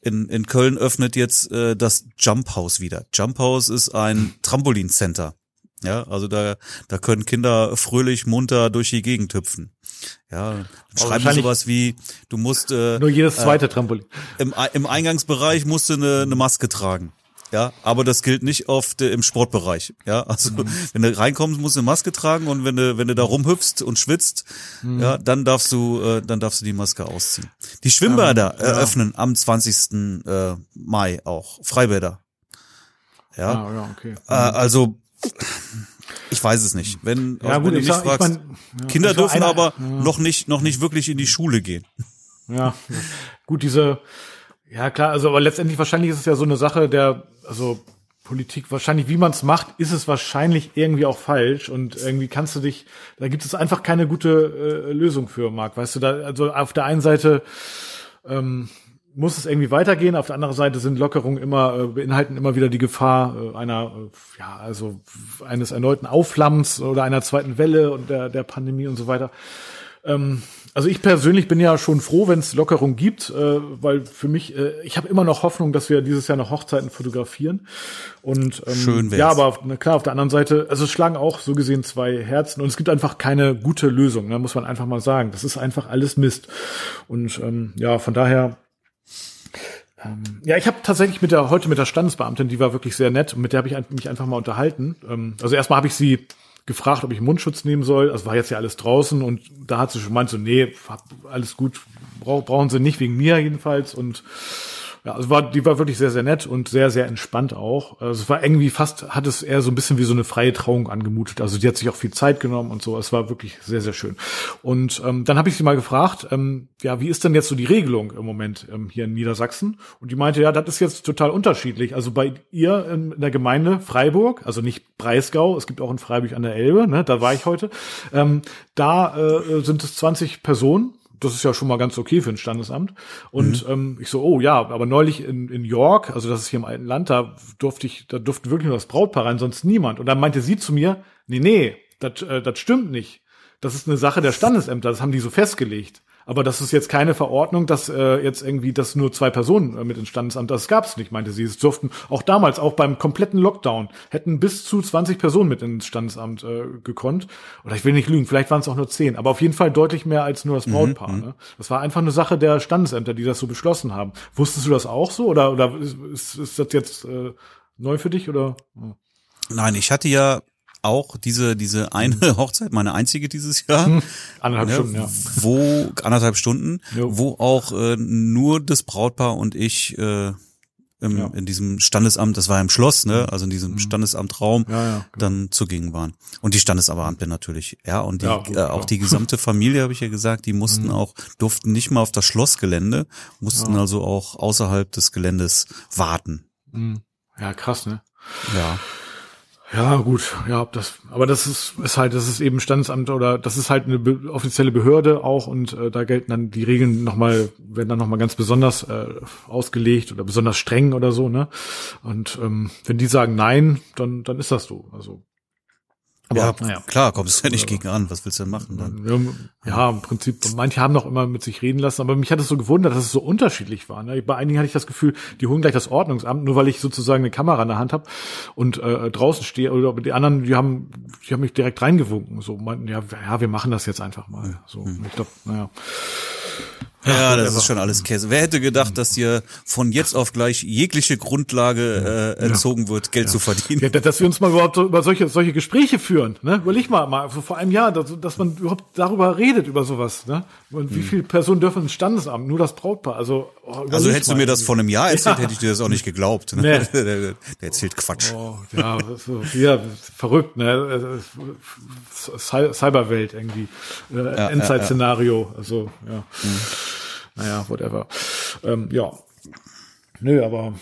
[SPEAKER 1] in, in Köln öffnet jetzt äh, das Jump House wieder. Jump House ist ein Trampolincenter. Ja, also da, da können Kinder fröhlich munter durch die Gegend hüpfen. Ja, schreiben sowas wie, du musst äh,
[SPEAKER 2] nur jedes zweite äh, Trampolin.
[SPEAKER 1] Im, Im Eingangsbereich musst du eine, eine Maske tragen. Ja, aber das gilt nicht oft äh, im Sportbereich. Ja, also mhm. wenn du reinkommst, musst du eine Maske tragen und wenn du wenn du da rumhüpfst und schwitzt, mhm. ja, dann darfst du äh, dann darfst du die Maske ausziehen. Die Schwimmbäder ja, eröffnen am 20. Äh, Mai auch Freibäder. Ja, ah, ja okay. Äh, also ich weiß es nicht. Wenn, ja, gut, wenn du mich sag, fragst, ich mein, ja, Kinder dürfen einer, aber ja. noch nicht noch nicht wirklich in die Schule gehen.
[SPEAKER 2] Ja, gut, diese ja, klar, also aber letztendlich wahrscheinlich ist es ja so eine Sache der, also Politik, wahrscheinlich, wie man es macht, ist es wahrscheinlich irgendwie auch falsch und irgendwie kannst du dich, da gibt es einfach keine gute äh, Lösung für, Marc. Weißt du, da, also auf der einen Seite ähm, muss es irgendwie weitergehen, auf der anderen Seite sind Lockerungen immer, äh, beinhalten immer wieder die Gefahr äh, einer, äh, ja, also eines erneuten Aufflammens oder einer zweiten Welle und der, der Pandemie und so weiter. Ähm, also ich persönlich bin ja schon froh, wenn es Lockerung gibt, äh, weil für mich, äh, ich habe immer noch Hoffnung, dass wir dieses Jahr noch Hochzeiten fotografieren. Und ähm, Schön wär's. ja, aber auf, na klar, auf der anderen Seite, also es schlagen auch so gesehen zwei Herzen und es gibt einfach keine gute Lösung, ne, muss man einfach mal sagen. Das ist einfach alles Mist. Und ähm, ja, von daher ähm, ja, ich habe tatsächlich mit der heute mit der Standesbeamtin, die war wirklich sehr nett und mit der habe ich mich einfach mal unterhalten. Ähm, also erstmal habe ich sie gefragt, ob ich Mundschutz nehmen soll. Also war jetzt ja alles draußen und da hat sie schon meint so, nee, alles gut, brauchen sie nicht wegen mir jedenfalls und ja, also war, die war wirklich sehr, sehr nett und sehr, sehr entspannt auch. Also es war irgendwie fast, hat es eher so ein bisschen wie so eine freie Trauung angemutet. Also die hat sich auch viel Zeit genommen und so. Es war wirklich sehr, sehr schön. Und ähm, dann habe ich sie mal gefragt, ähm, ja, wie ist denn jetzt so die Regelung im Moment ähm, hier in Niedersachsen? Und die meinte, ja, das ist jetzt total unterschiedlich. Also bei ihr in, in der Gemeinde Freiburg, also nicht Breisgau, es gibt auch in Freiburg an der Elbe, ne, da war ich heute, ähm, da äh, sind es 20 Personen das ist ja schon mal ganz okay für ein Standesamt. Und mhm. ähm, ich so, oh ja, aber neulich in, in York, also das ist hier im alten Land, da durfte ich, da durfte wirklich nur das Brautpaar rein, sonst niemand. Und dann meinte sie zu mir, nee, nee, das äh, das stimmt nicht. Das ist eine Sache der Standesämter, das haben die so festgelegt. Aber das ist jetzt keine Verordnung, dass äh, jetzt irgendwie das nur zwei Personen äh, mit ins Standesamt, das gab es nicht, meinte sie. Es durften auch damals, auch beim kompletten Lockdown, hätten bis zu 20 Personen mit ins Standesamt äh, gekonnt. Oder ich will nicht lügen, vielleicht waren es auch nur zehn, aber auf jeden Fall deutlich mehr als nur das
[SPEAKER 1] Mhm,
[SPEAKER 2] Brautpaar. ne? Das war einfach eine Sache der Standesämter, die das so beschlossen haben. Wusstest du das auch so? Oder, oder ist, ist, das jetzt äh, neu für dich? Oder?
[SPEAKER 1] Nein, ich hatte ja auch diese, diese eine Hochzeit, meine einzige dieses Jahr.
[SPEAKER 2] Anderthalb
[SPEAKER 1] ne,
[SPEAKER 2] Stunden, ja.
[SPEAKER 1] Wo, anderthalb Stunden,
[SPEAKER 2] Jo.
[SPEAKER 1] wo auch äh, nur das Brautpaar und ich äh, im,
[SPEAKER 2] Ja. Mhm.
[SPEAKER 1] in diesem Standesamt, das war im Schloss, ne, also in diesem Standesamtraum,
[SPEAKER 2] Ja, ja, genau.
[SPEAKER 1] dann zugegen waren. Und die Standesamtler natürlich, ja, und die,
[SPEAKER 2] Ja, gut,
[SPEAKER 1] äh, auch die gesamte Familie, habe ich ja gesagt, die mussten
[SPEAKER 2] Mhm.
[SPEAKER 1] auch, durften nicht mal auf das Schlossgelände, mussten also auch außerhalb des Geländes warten.
[SPEAKER 2] Hm. Ja, krass, ne?
[SPEAKER 1] Ja.
[SPEAKER 2] Ja, gut, ja, das, aber das ist, ist halt, das ist eben Standesamt oder das ist halt eine be offizielle Behörde auch und äh, da gelten dann die Regeln nochmal, werden dann nochmal ganz besonders äh, ausgelegt oder besonders streng oder so, ne? Und ähm, wenn die sagen nein, dann, dann ist das so. Also aber
[SPEAKER 1] ja,
[SPEAKER 2] naja.
[SPEAKER 1] klar, kommst du ja nicht gegen an. Was willst du denn machen dann?
[SPEAKER 2] Ja, im Prinzip, manche haben noch immer mit sich reden lassen, aber mich hat es so gewundert, dass es so unterschiedlich war. Ne? Bei einigen hatte ich das Gefühl, die holen gleich das Ordnungsamt, nur weil ich sozusagen eine Kamera in der Hand habe und äh, draußen stehe. Oder die anderen, die haben, die haben mich direkt reingewunken. So meinten, ja, ja, wir machen das jetzt einfach mal. So, und ich glaube, naja.
[SPEAKER 1] Ja, das ist schon alles Käse. Wer hätte gedacht, dass dir von jetzt auf gleich jegliche Grundlage äh, entzogen wird, Geld zu verdienen?
[SPEAKER 2] Ja, dass wir uns mal überhaupt so über solche, solche Gespräche führen, ne? Überleg mal, mal so vor einem Jahr, dass, dass man überhaupt darüber redet, über sowas, ne? Und wie viele Personen dürfen ins Standesamt? Nur das Brautpaar. Also, oh,
[SPEAKER 1] Also hättest du mir das vor einem Jahr erzählt, hätte ich dir das auch nicht geglaubt. Ne?
[SPEAKER 2] Nee.
[SPEAKER 1] Der, der, erzählt Quatsch.
[SPEAKER 2] Oh, ja, so, ja, verrückt, ne? Cy- Cyberwelt irgendwie. Äh, Endzeit-Szenario. Also, ja. Naja, whatever. Ähm, ja. Nö, aber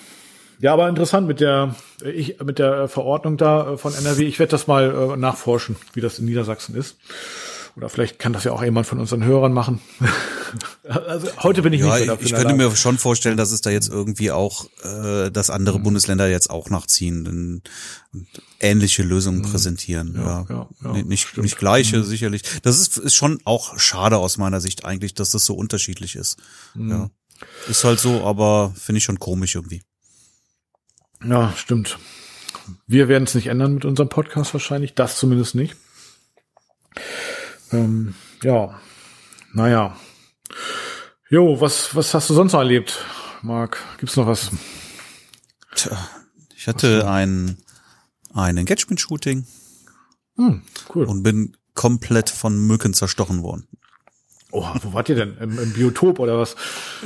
[SPEAKER 2] ja, aber interessant mit der ich mit der Verordnung da äh, von NRW. Ich werde das mal äh, nachforschen, wie das in Niedersachsen ist. Oder vielleicht kann das ja auch jemand von unseren Hörern machen. also heute bin ich
[SPEAKER 1] Ja,
[SPEAKER 2] nicht so
[SPEAKER 1] ich,
[SPEAKER 2] dafür.
[SPEAKER 1] ich könnte mir schon vorstellen, dass es da jetzt irgendwie auch, äh, dass
[SPEAKER 2] Mhm.
[SPEAKER 1] andere Bundesländer jetzt auch nachziehen und, ähnliche Lösungen präsentieren. Ja,
[SPEAKER 2] Mhm. ja, ja,
[SPEAKER 1] nicht, nicht,
[SPEAKER 2] stimmt. Mhm.
[SPEAKER 1] nicht gleiche, sicherlich. Das ist, ist schon auch schade aus meiner Sicht eigentlich, dass das so unterschiedlich ist.
[SPEAKER 2] Mhm.
[SPEAKER 1] Ja. Ist halt so, aber finde ich schon komisch irgendwie.
[SPEAKER 2] Ja, stimmt. Wir werden es nicht ändern mit unserem Podcast wahrscheinlich. Das zumindest nicht. Ähm, ja, naja. Jo, was, was hast du sonst noch erlebt, Marc? Gibt's noch was?
[SPEAKER 1] Tja, ich hatte ein, ein Engagement-Shooting
[SPEAKER 2] Hm, cool.
[SPEAKER 1] und bin komplett von Mücken zerstochen worden.
[SPEAKER 2] Oh, wo wart ihr denn? Im, im Biotop oder was?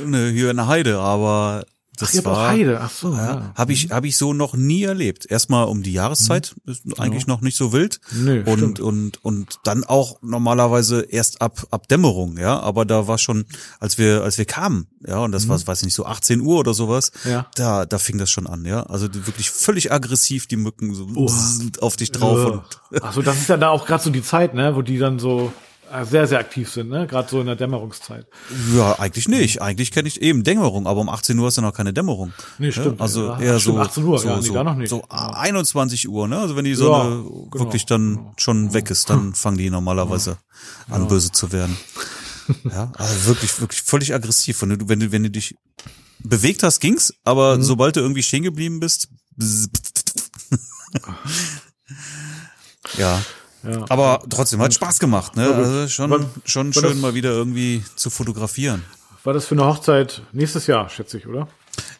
[SPEAKER 1] Ne, hier in der Heide, aber das
[SPEAKER 2] Ach,
[SPEAKER 1] war,
[SPEAKER 2] Heide. Ach so, ja.
[SPEAKER 1] Ja, habe ich habe ich so noch nie erlebt. Erstmal um die Jahreszeit ist eigentlich noch nicht so wild
[SPEAKER 2] Nee,
[SPEAKER 1] und
[SPEAKER 2] stimmt.
[SPEAKER 1] und und dann auch normalerweise erst ab ab Dämmerung, ja, aber da war schon als wir als wir kamen, ja, und das war weiß ich nicht so 18 Uhr oder sowas.
[SPEAKER 2] Ja.
[SPEAKER 1] Da da fing das schon an, ja? Also wirklich völlig aggressiv die Mücken so bzzzt auf dich drauf und
[SPEAKER 2] Ach so, das ist ja da auch gerade so die Zeit, ne, wo die dann so sehr, sehr aktiv sind, ne? Gerade so in der Dämmerungszeit.
[SPEAKER 1] ja, eigentlich nicht. Eigentlich kenne ich eben Dämmerung, aber um 18 Uhr ist ja noch keine Dämmerung.
[SPEAKER 2] Nee,
[SPEAKER 1] Ja,
[SPEAKER 2] stimmt.
[SPEAKER 1] Also
[SPEAKER 2] Ja,
[SPEAKER 1] eher
[SPEAKER 2] stimmt,
[SPEAKER 1] so
[SPEAKER 2] 18 Uhr,
[SPEAKER 1] so,
[SPEAKER 2] ja, nee,
[SPEAKER 1] so,
[SPEAKER 2] noch nicht.
[SPEAKER 1] so
[SPEAKER 2] Ja.
[SPEAKER 1] 21 Uhr, ne? Also wenn die
[SPEAKER 2] Ja,
[SPEAKER 1] Sonne
[SPEAKER 2] genau,
[SPEAKER 1] wirklich dann
[SPEAKER 2] genau.
[SPEAKER 1] schon weg ist, dann fangen die normalerweise an böse zu werden. Ja, also wirklich wirklich völlig aggressiv, wenn du wenn du wenn du dich bewegt hast, ging's, aber
[SPEAKER 2] Mhm.
[SPEAKER 1] sobald du irgendwie stehen geblieben bist, ja,
[SPEAKER 2] Ja.
[SPEAKER 1] aber trotzdem hat Spaß gemacht, ne? Also schon
[SPEAKER 2] Wann-
[SPEAKER 1] schon
[SPEAKER 2] war
[SPEAKER 1] schön mal wieder irgendwie zu fotografieren.
[SPEAKER 2] War das für eine Hochzeit nächstes Jahr, schätze ich, oder?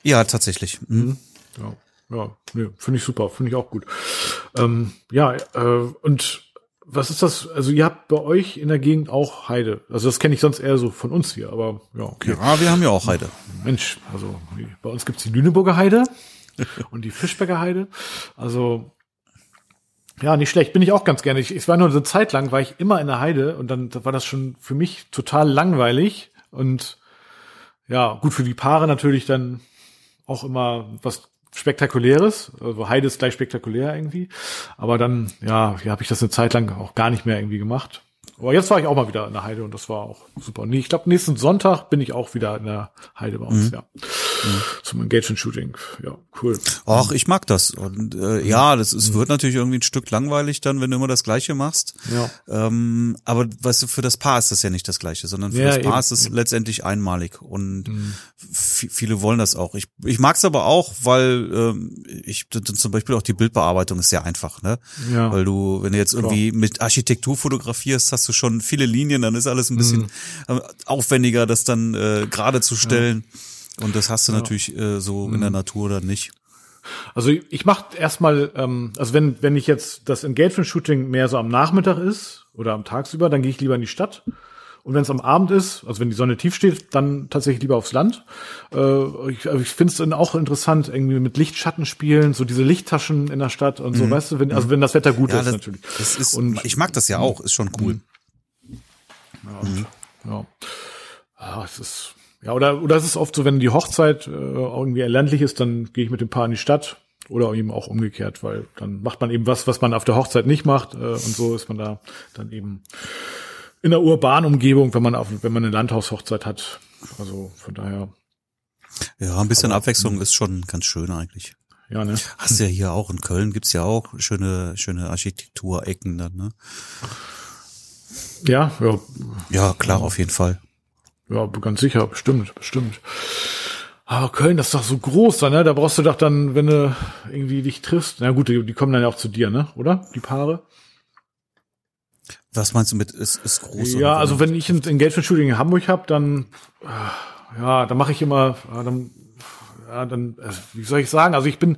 [SPEAKER 1] Ja, tatsächlich. Mhm.
[SPEAKER 2] Ja, ja, nee, finde ich super, finde ich auch gut. Ähm, ja, äh, und was ist das? Also ihr habt bei euch in der Gegend auch Heide. Also das kenne ich sonst eher so von uns hier, aber ja, okay.
[SPEAKER 1] Ja, wir haben ja auch Heide.
[SPEAKER 2] Mensch, also bei uns gibt's die Lüneburger Heide und die Fischbecker Heide. Also ja, nicht schlecht. Bin ich auch ganz gerne. Ich, ich war nur eine Zeit lang, war ich immer in der Heide und dann war das schon für mich total langweilig und ja, gut für die Paare natürlich dann auch immer was Spektakuläres. Also Heide ist gleich spektakulär irgendwie. Aber dann, ja, ja, habe ich das eine Zeit lang auch gar nicht mehr irgendwie gemacht. Aber jetzt war ich auch mal wieder in der Heide und das war auch super. Nee, ich glaube, nächsten Sonntag bin ich auch wieder in der Heide bei uns, ja. Zum Engagement-Shooting. Ja, cool.
[SPEAKER 1] Ach, ich mag das. Und äh, ja, das es wird natürlich irgendwie ein Stück langweilig dann, wenn du immer das Gleiche machst.
[SPEAKER 2] Ja.
[SPEAKER 1] Ähm, aber weißt du, für das Paar ist das ja nicht das Gleiche, sondern für
[SPEAKER 2] Ja,
[SPEAKER 1] das Paar
[SPEAKER 2] eben,
[SPEAKER 1] ist es letztendlich einmalig. Und vi- viele wollen das auch. Ich, ich mag es aber auch, weil ähm, ich zum Beispiel auch die Bildbearbeitung ist sehr einfach, ne?
[SPEAKER 2] Ja.
[SPEAKER 1] Weil du, wenn du jetzt irgendwie mit Architektur fotografierst, hast du schon viele Linien, dann ist alles ein bisschen
[SPEAKER 2] Mhm.
[SPEAKER 1] äh, aufwendiger, das dann äh, gerade zu stellen. Und das hast du natürlich äh, so in der
[SPEAKER 2] Mhm.
[SPEAKER 1] Natur dann nicht.
[SPEAKER 2] Also ich, ich mache erstmal, ähm, also wenn, wenn ich jetzt das Engagement-Shooting mehr so am Nachmittag ist oder am Tagsüber, dann gehe ich lieber in die Stadt. Und wenn es am Abend ist, also wenn die Sonne tief steht, dann tatsächlich lieber aufs Land. Äh, ich aber ich finde es dann auch interessant, irgendwie mit Lichtschatten spielen, so diese Lichttaschen in der Stadt und so, weißt du, wenn, also wenn das Wetter gut
[SPEAKER 1] Mhm. Ja,
[SPEAKER 2] ist
[SPEAKER 1] das,
[SPEAKER 2] natürlich.
[SPEAKER 1] das ist,
[SPEAKER 2] Und- Mhm.
[SPEAKER 1] ich mag das ja auch, ist schon cool.
[SPEAKER 2] Ja. Ja, es ist, ja, oder, oder es ist oft so, wenn die Hochzeit äh, irgendwie ländlich ist, dann gehe ich mit dem Paar in die Stadt oder eben auch umgekehrt, weil dann macht man eben was, was man auf der Hochzeit nicht macht äh, und so ist man da dann eben in der urbanen Umgebung, wenn man auf, wenn man eine Landhaushochzeit hat. Also von daher,
[SPEAKER 1] Ja, ein bisschen Abwechslung ist schon ganz schön eigentlich.
[SPEAKER 2] ja, ne?
[SPEAKER 1] Hast ja hier auch in Köln gibt's ja auch schöne, schöne Architekturecken dann, ne?
[SPEAKER 2] Ja, ja,
[SPEAKER 1] Ja, klar, auf jeden Fall.
[SPEAKER 2] Ja, ganz sicher, bestimmt, bestimmt. Aber Köln, das ist doch so groß da, ne? Da brauchst du doch dann, wenn du irgendwie dich triffst, na gut, die, die kommen dann ja auch zu dir, ne? Oder? Die Paare?
[SPEAKER 1] Was meinst du mit ist, ist groß?
[SPEAKER 2] Ja, also wenn ich ein Engagement-Shooting in Hamburg habe, dann, äh, ja, dann mache ich immer, ja, dann, ja, dann, wie soll ich sagen? Also ich bin,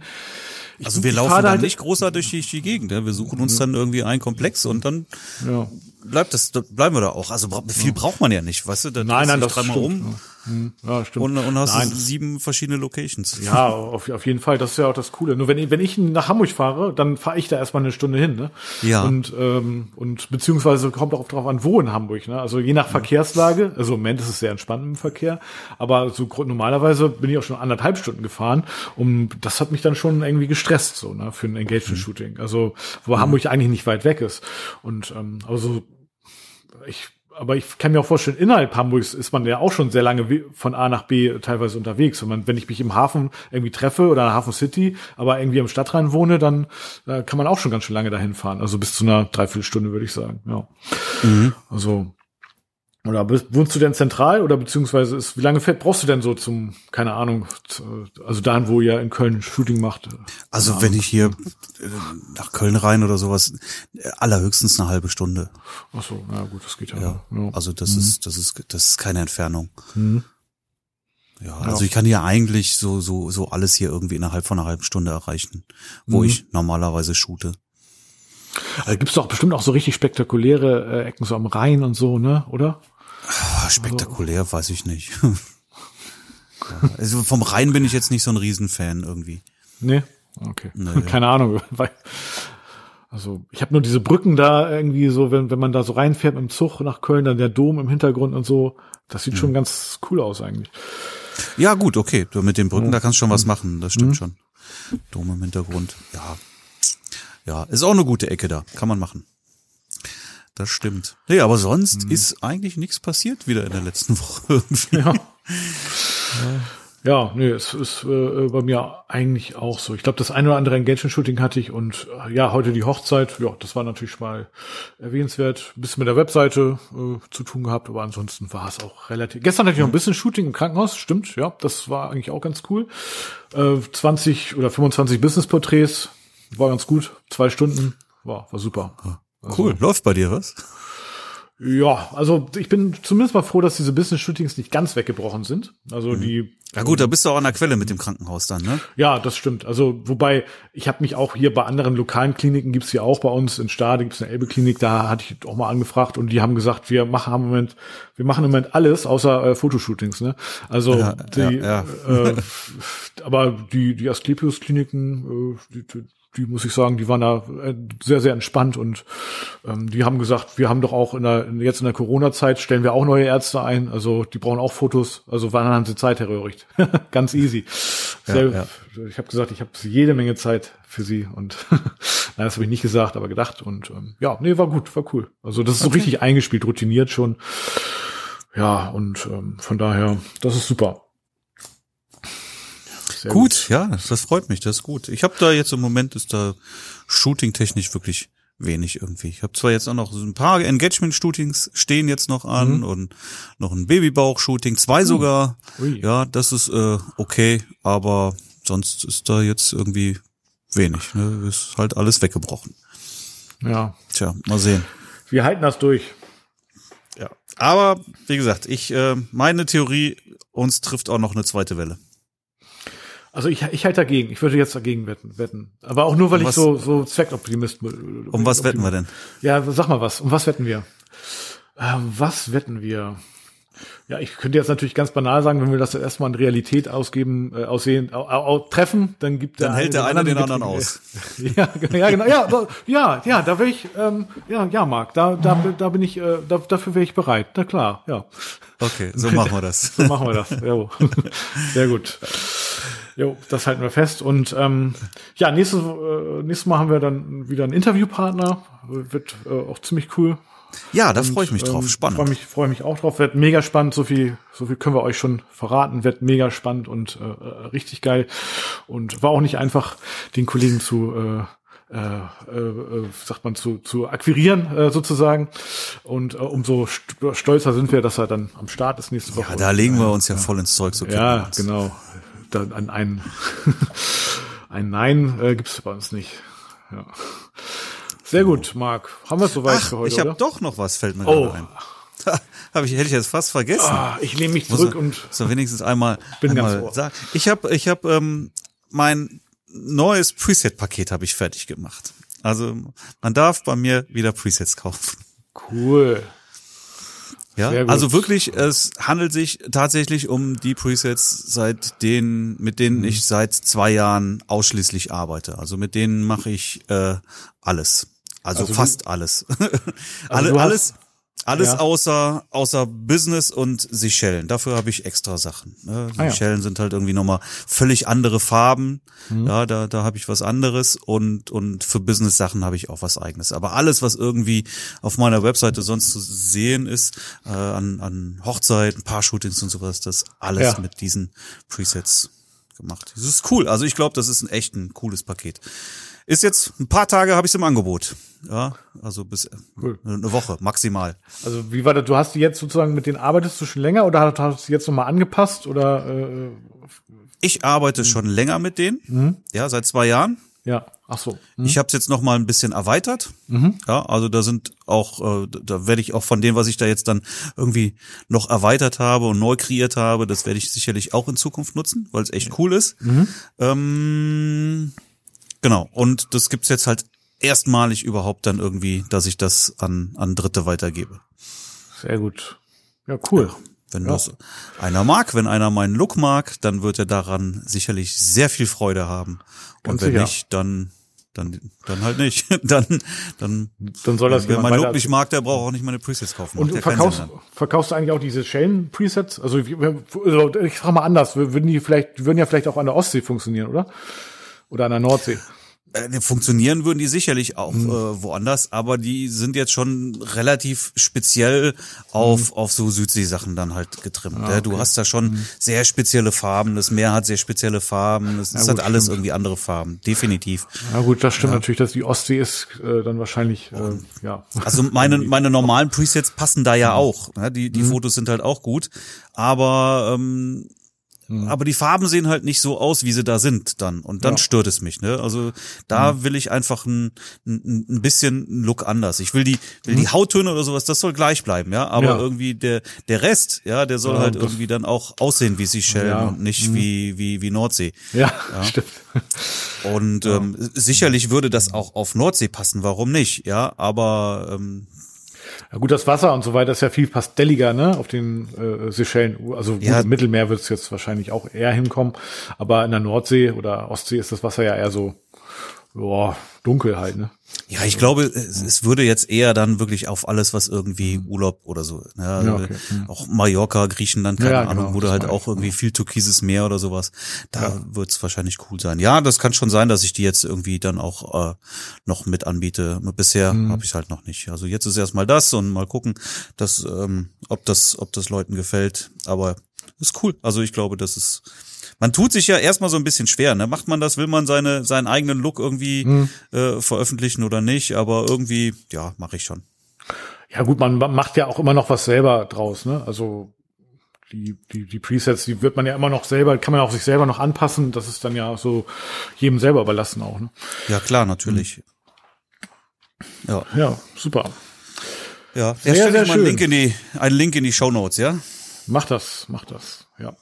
[SPEAKER 2] ich
[SPEAKER 1] Also wir laufen dann
[SPEAKER 2] halt-
[SPEAKER 1] nicht großartig durch die Gegend. Ne? Wir suchen uns dann irgendwie einen Komplex und dann
[SPEAKER 2] Ja.
[SPEAKER 1] Bleibt das, da bleiben wir da auch. Also viel braucht man ja nicht, weißt du? Dann
[SPEAKER 2] Nein, nein, das
[SPEAKER 1] dreimal um
[SPEAKER 2] Hm, Ja, stimmt.
[SPEAKER 1] und, und hast
[SPEAKER 2] Nein,
[SPEAKER 1] sieben verschiedene Locations.
[SPEAKER 2] Ja, auf, auf jeden Fall. Das ist ja auch das Coole. Nur wenn, ich- wenn ich nach Hamburg fahre, dann fahre ich da erstmal eine Stunde hin, ne?
[SPEAKER 1] Ja.
[SPEAKER 2] Und, ähm, und beziehungsweise kommt auch drauf an, wo in Hamburg, ne? Also je nach Verkehrslage, also im Moment ist es sehr entspannt im Verkehr, aber so normalerweise bin ich auch schon anderthalb Stunden gefahren und das hat mich dann schon irgendwie gestresst, so, ne? Für ein Engagement-Shooting. Also, wo Hamburg eigentlich nicht weit weg ist. Und, ähm, also, ich, aber ich kann mir auch vorstellen, innerhalb Hamburgs ist man ja auch schon sehr lange von A nach B teilweise unterwegs. Wenn, man, wenn ich mich im Hafen irgendwie treffe oder in der Hafen City, aber irgendwie am Stadtrand wohne, dann äh, kann man auch schon ganz schön lange dahin fahren. Also bis zu einer Dreiviertelstunde, würde ich sagen. Ja. Also, oder bist, wohnst du denn zentral oder beziehungsweise ist, wie lange fährt, brauchst du denn so zum, keine Ahnung, zu, also dahin, wo ihr in Köln Shooting macht?
[SPEAKER 1] Also wenn ich hier äh, nach Köln rein oder sowas, allerhöchstens eine halbe Stunde.
[SPEAKER 2] Ach so, na gut, das geht ja.
[SPEAKER 1] Ja,
[SPEAKER 2] ja.
[SPEAKER 1] also das ist, das ist, das ist keine Entfernung.
[SPEAKER 2] Mhm.
[SPEAKER 1] Ja, also ich kann hier eigentlich so, so, so alles hier irgendwie innerhalb von einer halben Stunde erreichen, wo
[SPEAKER 2] Mhm.
[SPEAKER 1] ich normalerweise shoote.
[SPEAKER 2] Also gibt's doch bestimmt auch so richtig spektakuläre äh, Ecken so am Rhein und so, ne? Oder?
[SPEAKER 1] Ah, spektakulär, weiß ich nicht. Also vom Rhein bin ich jetzt nicht so ein Riesenfan irgendwie.
[SPEAKER 2] Nee? Okay.
[SPEAKER 1] Nee.
[SPEAKER 2] Keine Ahnung. Weil, also ich habe nur diese Brücken da irgendwie so, wenn, wenn man da so reinfährt mit dem Zug nach Köln, dann der Dom im Hintergrund und so. Das sieht schon ganz cool aus eigentlich.
[SPEAKER 1] Ja, gut, okay. Du, mit den Brücken, da kannst du schon
[SPEAKER 2] Mhm.
[SPEAKER 1] was machen, das stimmt schon. Dom im Hintergrund. Ja. Ja, ist auch eine gute Ecke da. Kann man machen. Das stimmt. Nee, aber sonst ist eigentlich nichts passiert wieder in der letzten Woche.
[SPEAKER 2] Ja. Ja, nee, es ist äh, bei mir eigentlich auch so. Ich glaube, das eine oder andere Engagement-Shooting hatte ich und äh, ja, heute die Hochzeit, ja, das war natürlich mal erwähnenswert. Ein bisschen mit der Webseite äh, zu tun gehabt, aber ansonsten war es auch relativ. Gestern hatte ich noch ein bisschen Shooting im Krankenhaus, stimmt, ja, das war eigentlich auch ganz cool. Äh, 20 oder 25 Business-Porträts, war ganz gut, zwei Stunden, war, war super.
[SPEAKER 1] Cool. Läuft bei dir was?
[SPEAKER 2] Ja, also ich bin zumindest mal froh, dass diese Business-Shootings nicht ganz weggebrochen sind. Also die
[SPEAKER 1] Ja gut, da bist du auch an der Quelle mit dem Krankenhaus dann, ne?
[SPEAKER 2] Ja, das stimmt. Also wobei ich habe mich auch hier bei anderen lokalen Kliniken gibt's hier auch bei uns in Stade gibt's eine Elbe-Klinik, da hatte ich auch mal angefragt und die haben gesagt, wir machen im Moment, wir machen im Moment alles außer äh, Fotoshootings. Ne? Also
[SPEAKER 1] Ja,
[SPEAKER 2] die,
[SPEAKER 1] ja,
[SPEAKER 2] Äh, aber die die Asklepios-Kliniken, äh, die, die, die muss ich sagen, die waren da äh, sehr sehr entspannt und ähm, die haben gesagt, wir haben doch auch in der jetzt in der Corona-Zeit stellen wir auch neue Ärzte ein, also die brauchen auch Fotos, also wann haben sie Zeit, Herr Röhricht? Ganz easy. Sehr,
[SPEAKER 1] ja.
[SPEAKER 2] Ich habe gesagt, ich habe jede Menge Zeit für sie und nein, das habe ich nicht gesagt, aber gedacht und ähm, ja, nee, war gut, war cool. Also das ist so richtig eingespielt, routiniert schon. Ja, und ähm, von daher, das ist super. Sehr
[SPEAKER 1] Gut, ja, das freut mich, das ist gut. Ich habe da jetzt im Moment ist da shooting-technisch wirklich wenig irgendwie. Ich habe zwar jetzt auch noch so ein paar Engagement-Shootings stehen jetzt noch an und noch ein Babybauch-Shooting, zwei sogar.
[SPEAKER 2] Ui.
[SPEAKER 1] Ja, das ist äh, okay, aber sonst ist da jetzt irgendwie wenig. Ne? Ist halt alles weggebrochen.
[SPEAKER 2] Ja.
[SPEAKER 1] Tja, mal sehen.
[SPEAKER 2] Wir halten das durch.
[SPEAKER 1] Ja. Aber wie gesagt, ich äh, meine Theorie, uns trifft auch noch eine zweite Welle.
[SPEAKER 2] Also ich, ich halte dagegen. Ich würde jetzt dagegen wetten. wetten. Aber auch nur, weil
[SPEAKER 1] Um
[SPEAKER 2] ich
[SPEAKER 1] was-
[SPEAKER 2] so, so Zweckoptimist bin.
[SPEAKER 1] Um was wetten wir denn?
[SPEAKER 2] Ja, sag mal was. Um was wetten wir? Ähm, was wetten wir? Ja, ich könnte jetzt natürlich ganz banal sagen, wenn wir das erstmal in Realität ausgeben, äh, aussehen, au, au, treffen, dann gibt
[SPEAKER 1] Dann hält der eine den anderen aus.
[SPEAKER 2] Ja, genau, ja, genau. Ja, so, ja, ja, da wäre ich, ähm, ja, ja, Marc, da, da, da bin ich, äh, da, dafür wäre ich bereit. Na klar, ja.
[SPEAKER 1] Okay, so machen wir das.
[SPEAKER 2] So machen wir das. Jo. Sehr gut. Jo, das halten wir fest. Und ähm, ja, nächstes, äh, nächstes Mal haben wir dann wieder einen Interviewpartner. Wird äh, auch ziemlich cool.
[SPEAKER 1] Ja, da freue ich mich drauf.
[SPEAKER 2] Ähm,
[SPEAKER 1] Spannend.
[SPEAKER 2] Freue mich, freue mich auch drauf. Wird mega spannend. So viel, so viel können wir euch schon verraten. Wird mega spannend und äh, äh, richtig geil. Und war auch nicht einfach, den Kollegen zu äh, äh, äh, sagt man zu zu akquirieren äh, sozusagen und äh, umso st stolzer sind wir, dass er dann am Start ist nächste Woche.
[SPEAKER 1] Ja, da legen wir uns ja voll ins Zeug. So
[SPEAKER 2] Ja, genau. Dann an ein, ein Nein äh, gibt's bei uns nicht. Ja. Sehr gut, Marc. Haben wir es soweit
[SPEAKER 1] Ach,
[SPEAKER 2] für heute,
[SPEAKER 1] ich habe doch noch was, fällt mir
[SPEAKER 2] Oh.
[SPEAKER 1] ein. Hab ich, hätte ich jetzt fast vergessen.
[SPEAKER 2] Ah, ich lehne mich zurück und
[SPEAKER 1] so wenigstens einmal,
[SPEAKER 2] Bin ganz
[SPEAKER 1] einmal
[SPEAKER 2] ohr.
[SPEAKER 1] sagen. Ich habe ich hab, ähm, mein neues Preset-Paket habe ich fertig gemacht. Also man darf bei mir wieder Presets kaufen.
[SPEAKER 2] cool.
[SPEAKER 1] Ja, also wirklich, es handelt sich tatsächlich um die Presets, seit denen, mit denen
[SPEAKER 2] Mhm.
[SPEAKER 1] ich seit zwei Jahren ausschließlich arbeite. Also mit denen mache ich äh, alles. Also,
[SPEAKER 2] Also du-
[SPEAKER 1] fast alles. Alle,
[SPEAKER 2] du hast-
[SPEAKER 1] alles, alles
[SPEAKER 2] Ja.
[SPEAKER 1] außer außer Business und Seychellen. Dafür habe ich extra Sachen. Ne?
[SPEAKER 2] Ah ja.
[SPEAKER 1] Seychellen sind halt irgendwie nochmal völlig andere Farben.
[SPEAKER 2] Mhm.
[SPEAKER 1] Ja, da da habe ich was anderes und und für Business Sachen habe ich auch was eigenes. Aber alles, was irgendwie auf meiner Webseite sonst zu sehen ist, äh, an an Hochzeiten, Paar-Shootings und sowas, das alles
[SPEAKER 2] Ja.
[SPEAKER 1] mit diesen Presets gemacht. Das ist cool. Also ich glaube, das ist ein echt ein cooles Paket. Ist jetzt ein paar Tage habe ich es im Angebot. Ja, also bis äh,
[SPEAKER 2] Cool.
[SPEAKER 1] eine Woche maximal.
[SPEAKER 2] Also wie war das? Du hast die jetzt sozusagen mit denen arbeitest du schon länger oder hast hast du jetzt nochmal angepasst oder äh,
[SPEAKER 1] Ich arbeite schon länger mit denen, ja, seit zwei Jahren.
[SPEAKER 2] ja, ach so.
[SPEAKER 1] Ich habe es jetzt noch mal ein bisschen erweitert. Ja, also da sind auch, äh, da werde ich auch von dem, was ich da jetzt dann irgendwie noch erweitert habe und neu kreiert habe, das werde ich sicherlich auch in Zukunft nutzen, weil es echt cool ist. Ähm, genau. Und das gibt's jetzt halt erstmalig überhaupt dann irgendwie, dass ich das an an Dritte weitergebe.
[SPEAKER 2] Sehr gut. Ja, cool.
[SPEAKER 1] Wenn
[SPEAKER 2] Ja.
[SPEAKER 1] das einer mag, wenn einer meinen Look mag, dann wird er daran sicherlich sehr viel Freude haben. Und
[SPEAKER 2] Ganz
[SPEAKER 1] wenn
[SPEAKER 2] sicher.
[SPEAKER 1] nicht, dann dann dann halt nicht. dann dann
[SPEAKER 2] Dann soll das
[SPEAKER 1] wer meinen Look nicht mag, der braucht auch nicht meine Presets kaufen.
[SPEAKER 2] Und
[SPEAKER 1] Macht ja
[SPEAKER 2] verkaufst, verkaufst du eigentlich auch diese Schellen-Presets? Also, also ich frage mal anders, würden die vielleicht, die würden ja vielleicht auch an der Ostsee funktionieren, oder? Oder an der Nordsee.
[SPEAKER 1] Äh, funktionieren würden die sicherlich auch
[SPEAKER 2] Mhm.
[SPEAKER 1] äh, woanders, aber die sind jetzt schon relativ speziell auf
[SPEAKER 2] Mhm.
[SPEAKER 1] auf so Südsee-Sachen dann halt getrimmt.
[SPEAKER 2] Ah,
[SPEAKER 1] ja, du hast da schon sehr spezielle Farben, das Meer hat sehr spezielle Farben, es ist
[SPEAKER 2] gut,
[SPEAKER 1] halt alles
[SPEAKER 2] stimmt.
[SPEAKER 1] irgendwie andere Farben, definitiv.
[SPEAKER 2] Ja gut, das stimmt natürlich, dass die Ostsee ist äh, dann wahrscheinlich, äh, ja.
[SPEAKER 1] Also meine, meine normalen Presets passen da
[SPEAKER 2] Mhm.
[SPEAKER 1] ja auch. Ja, die die Fotos sind halt auch gut. Aber, ähm,
[SPEAKER 2] Mhm.
[SPEAKER 1] aber die Farben sehen halt nicht so aus, wie sie da sind dann. Und dann
[SPEAKER 2] Ja.
[SPEAKER 1] stört es mich. Ne? Also da
[SPEAKER 2] Mhm.
[SPEAKER 1] will ich einfach ein, ein, ein bisschen einen Look anders. Ich will die, will die Hauttöne oder sowas, das soll gleich bleiben, ja. Aber
[SPEAKER 2] Mhm. Ja.
[SPEAKER 1] irgendwie der, der Rest, ja, der soll
[SPEAKER 2] Ja,
[SPEAKER 1] halt irgendwie dann auch aussehen wie Seychellen.
[SPEAKER 2] Mhm.
[SPEAKER 1] und nicht wie, wie, wie Nordsee.
[SPEAKER 2] Ja, stimmt.
[SPEAKER 1] Und ähm, sicherlich würde das auch auf Nordsee passen, warum nicht? Ja, aber ähm,
[SPEAKER 2] Ja gut, das Wasser und so weiter ist ja viel pastelliger, ne, auf den äh, Seychellen. Also gut,
[SPEAKER 1] Ja.
[SPEAKER 2] im Mittelmeer wird es jetzt wahrscheinlich auch eher hinkommen, aber in der Nordsee oder Ostsee ist das Wasser ja eher so, ja, dunkel halt, ne?
[SPEAKER 1] Ja, ich glaube, es, es würde jetzt eher dann wirklich auf alles, was irgendwie Urlaub oder so, ne? also
[SPEAKER 2] Ja, okay. Hm.
[SPEAKER 1] auch Mallorca, Griechenland, keine
[SPEAKER 2] Ja,
[SPEAKER 1] Ahnung,
[SPEAKER 2] genau,
[SPEAKER 1] wo du
[SPEAKER 2] das
[SPEAKER 1] halt
[SPEAKER 2] meine
[SPEAKER 1] auch irgendwie viel türkises Meer oder sowas, da wird's wahrscheinlich cool sein. Ja, das kann schon sein, dass ich die jetzt irgendwie dann auch äh, noch mit anbiete. Bisher
[SPEAKER 2] Hm.
[SPEAKER 1] habe ich halt noch nicht. Also jetzt ist erstmal das und mal gucken, dass, ähm, ob das, ob das Leuten gefällt. Aber ist cool. Also ich glaube, das ist man tut sich ja erstmal so ein bisschen schwer, ne? Macht man das, will man seine seinen eigenen Look irgendwie hm. äh, veröffentlichen oder nicht, aber irgendwie ja, mache ich schon.
[SPEAKER 2] Ja gut, man macht ja auch immer noch was selber draus, ne? Also die, die, die Presets, die wird man ja immer noch selber, kann man auch sich selber noch anpassen. Das ist dann ja so jedem selber überlassen auch. Ne?
[SPEAKER 1] Ja, klar, natürlich.
[SPEAKER 2] Ja. Ja, super.
[SPEAKER 1] Ja, sehr, sehr, sehr mal einen Link in die, einen Link in die Show Notes, ja?
[SPEAKER 2] Mach das, mach das, ja.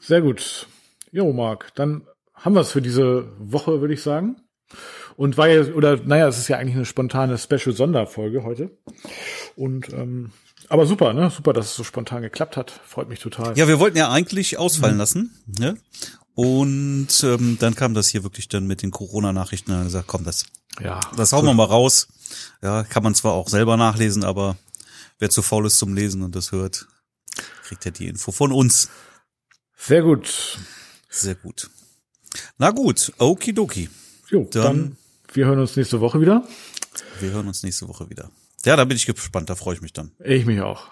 [SPEAKER 2] Sehr gut. Jo, Marc, dann haben wir es für diese Woche, würde ich sagen. Und war ja, oder naja, es ist ja eigentlich eine spontane Special-Sonderfolge heute. Und ähm, aber super, ne? Super, dass es so spontan geklappt hat. Freut mich total.
[SPEAKER 1] Ja, wir wollten ja eigentlich ausfallen mhm. lassen, ne? Und ähm, dann kam das hier wirklich dann mit den Corona-Nachrichten und gesagt, komm, das, ja, das hauen wir mal raus. Ja, kann man zwar auch selber nachlesen, aber wer zu faul ist zum Lesen und das hört, kriegt ja die Info von uns.
[SPEAKER 2] Sehr gut.
[SPEAKER 1] Sehr gut. Na gut, okidoki.
[SPEAKER 2] Jo, dann, dann wir hören uns nächste Woche wieder.
[SPEAKER 1] Wir hören uns nächste Woche wieder. Ja, da bin ich gespannt, da freue ich mich dann.
[SPEAKER 2] Ich mich auch.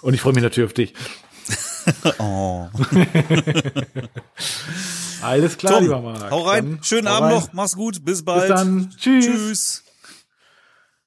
[SPEAKER 2] Und ich freue mich natürlich auf dich. oh. Alles klar,
[SPEAKER 1] Tom, lieber Marc. Hau rein. Dann Schönen Abend rein. noch. Mach's gut. Bis bald.
[SPEAKER 2] Bis dann. Tschüss. Tschüss.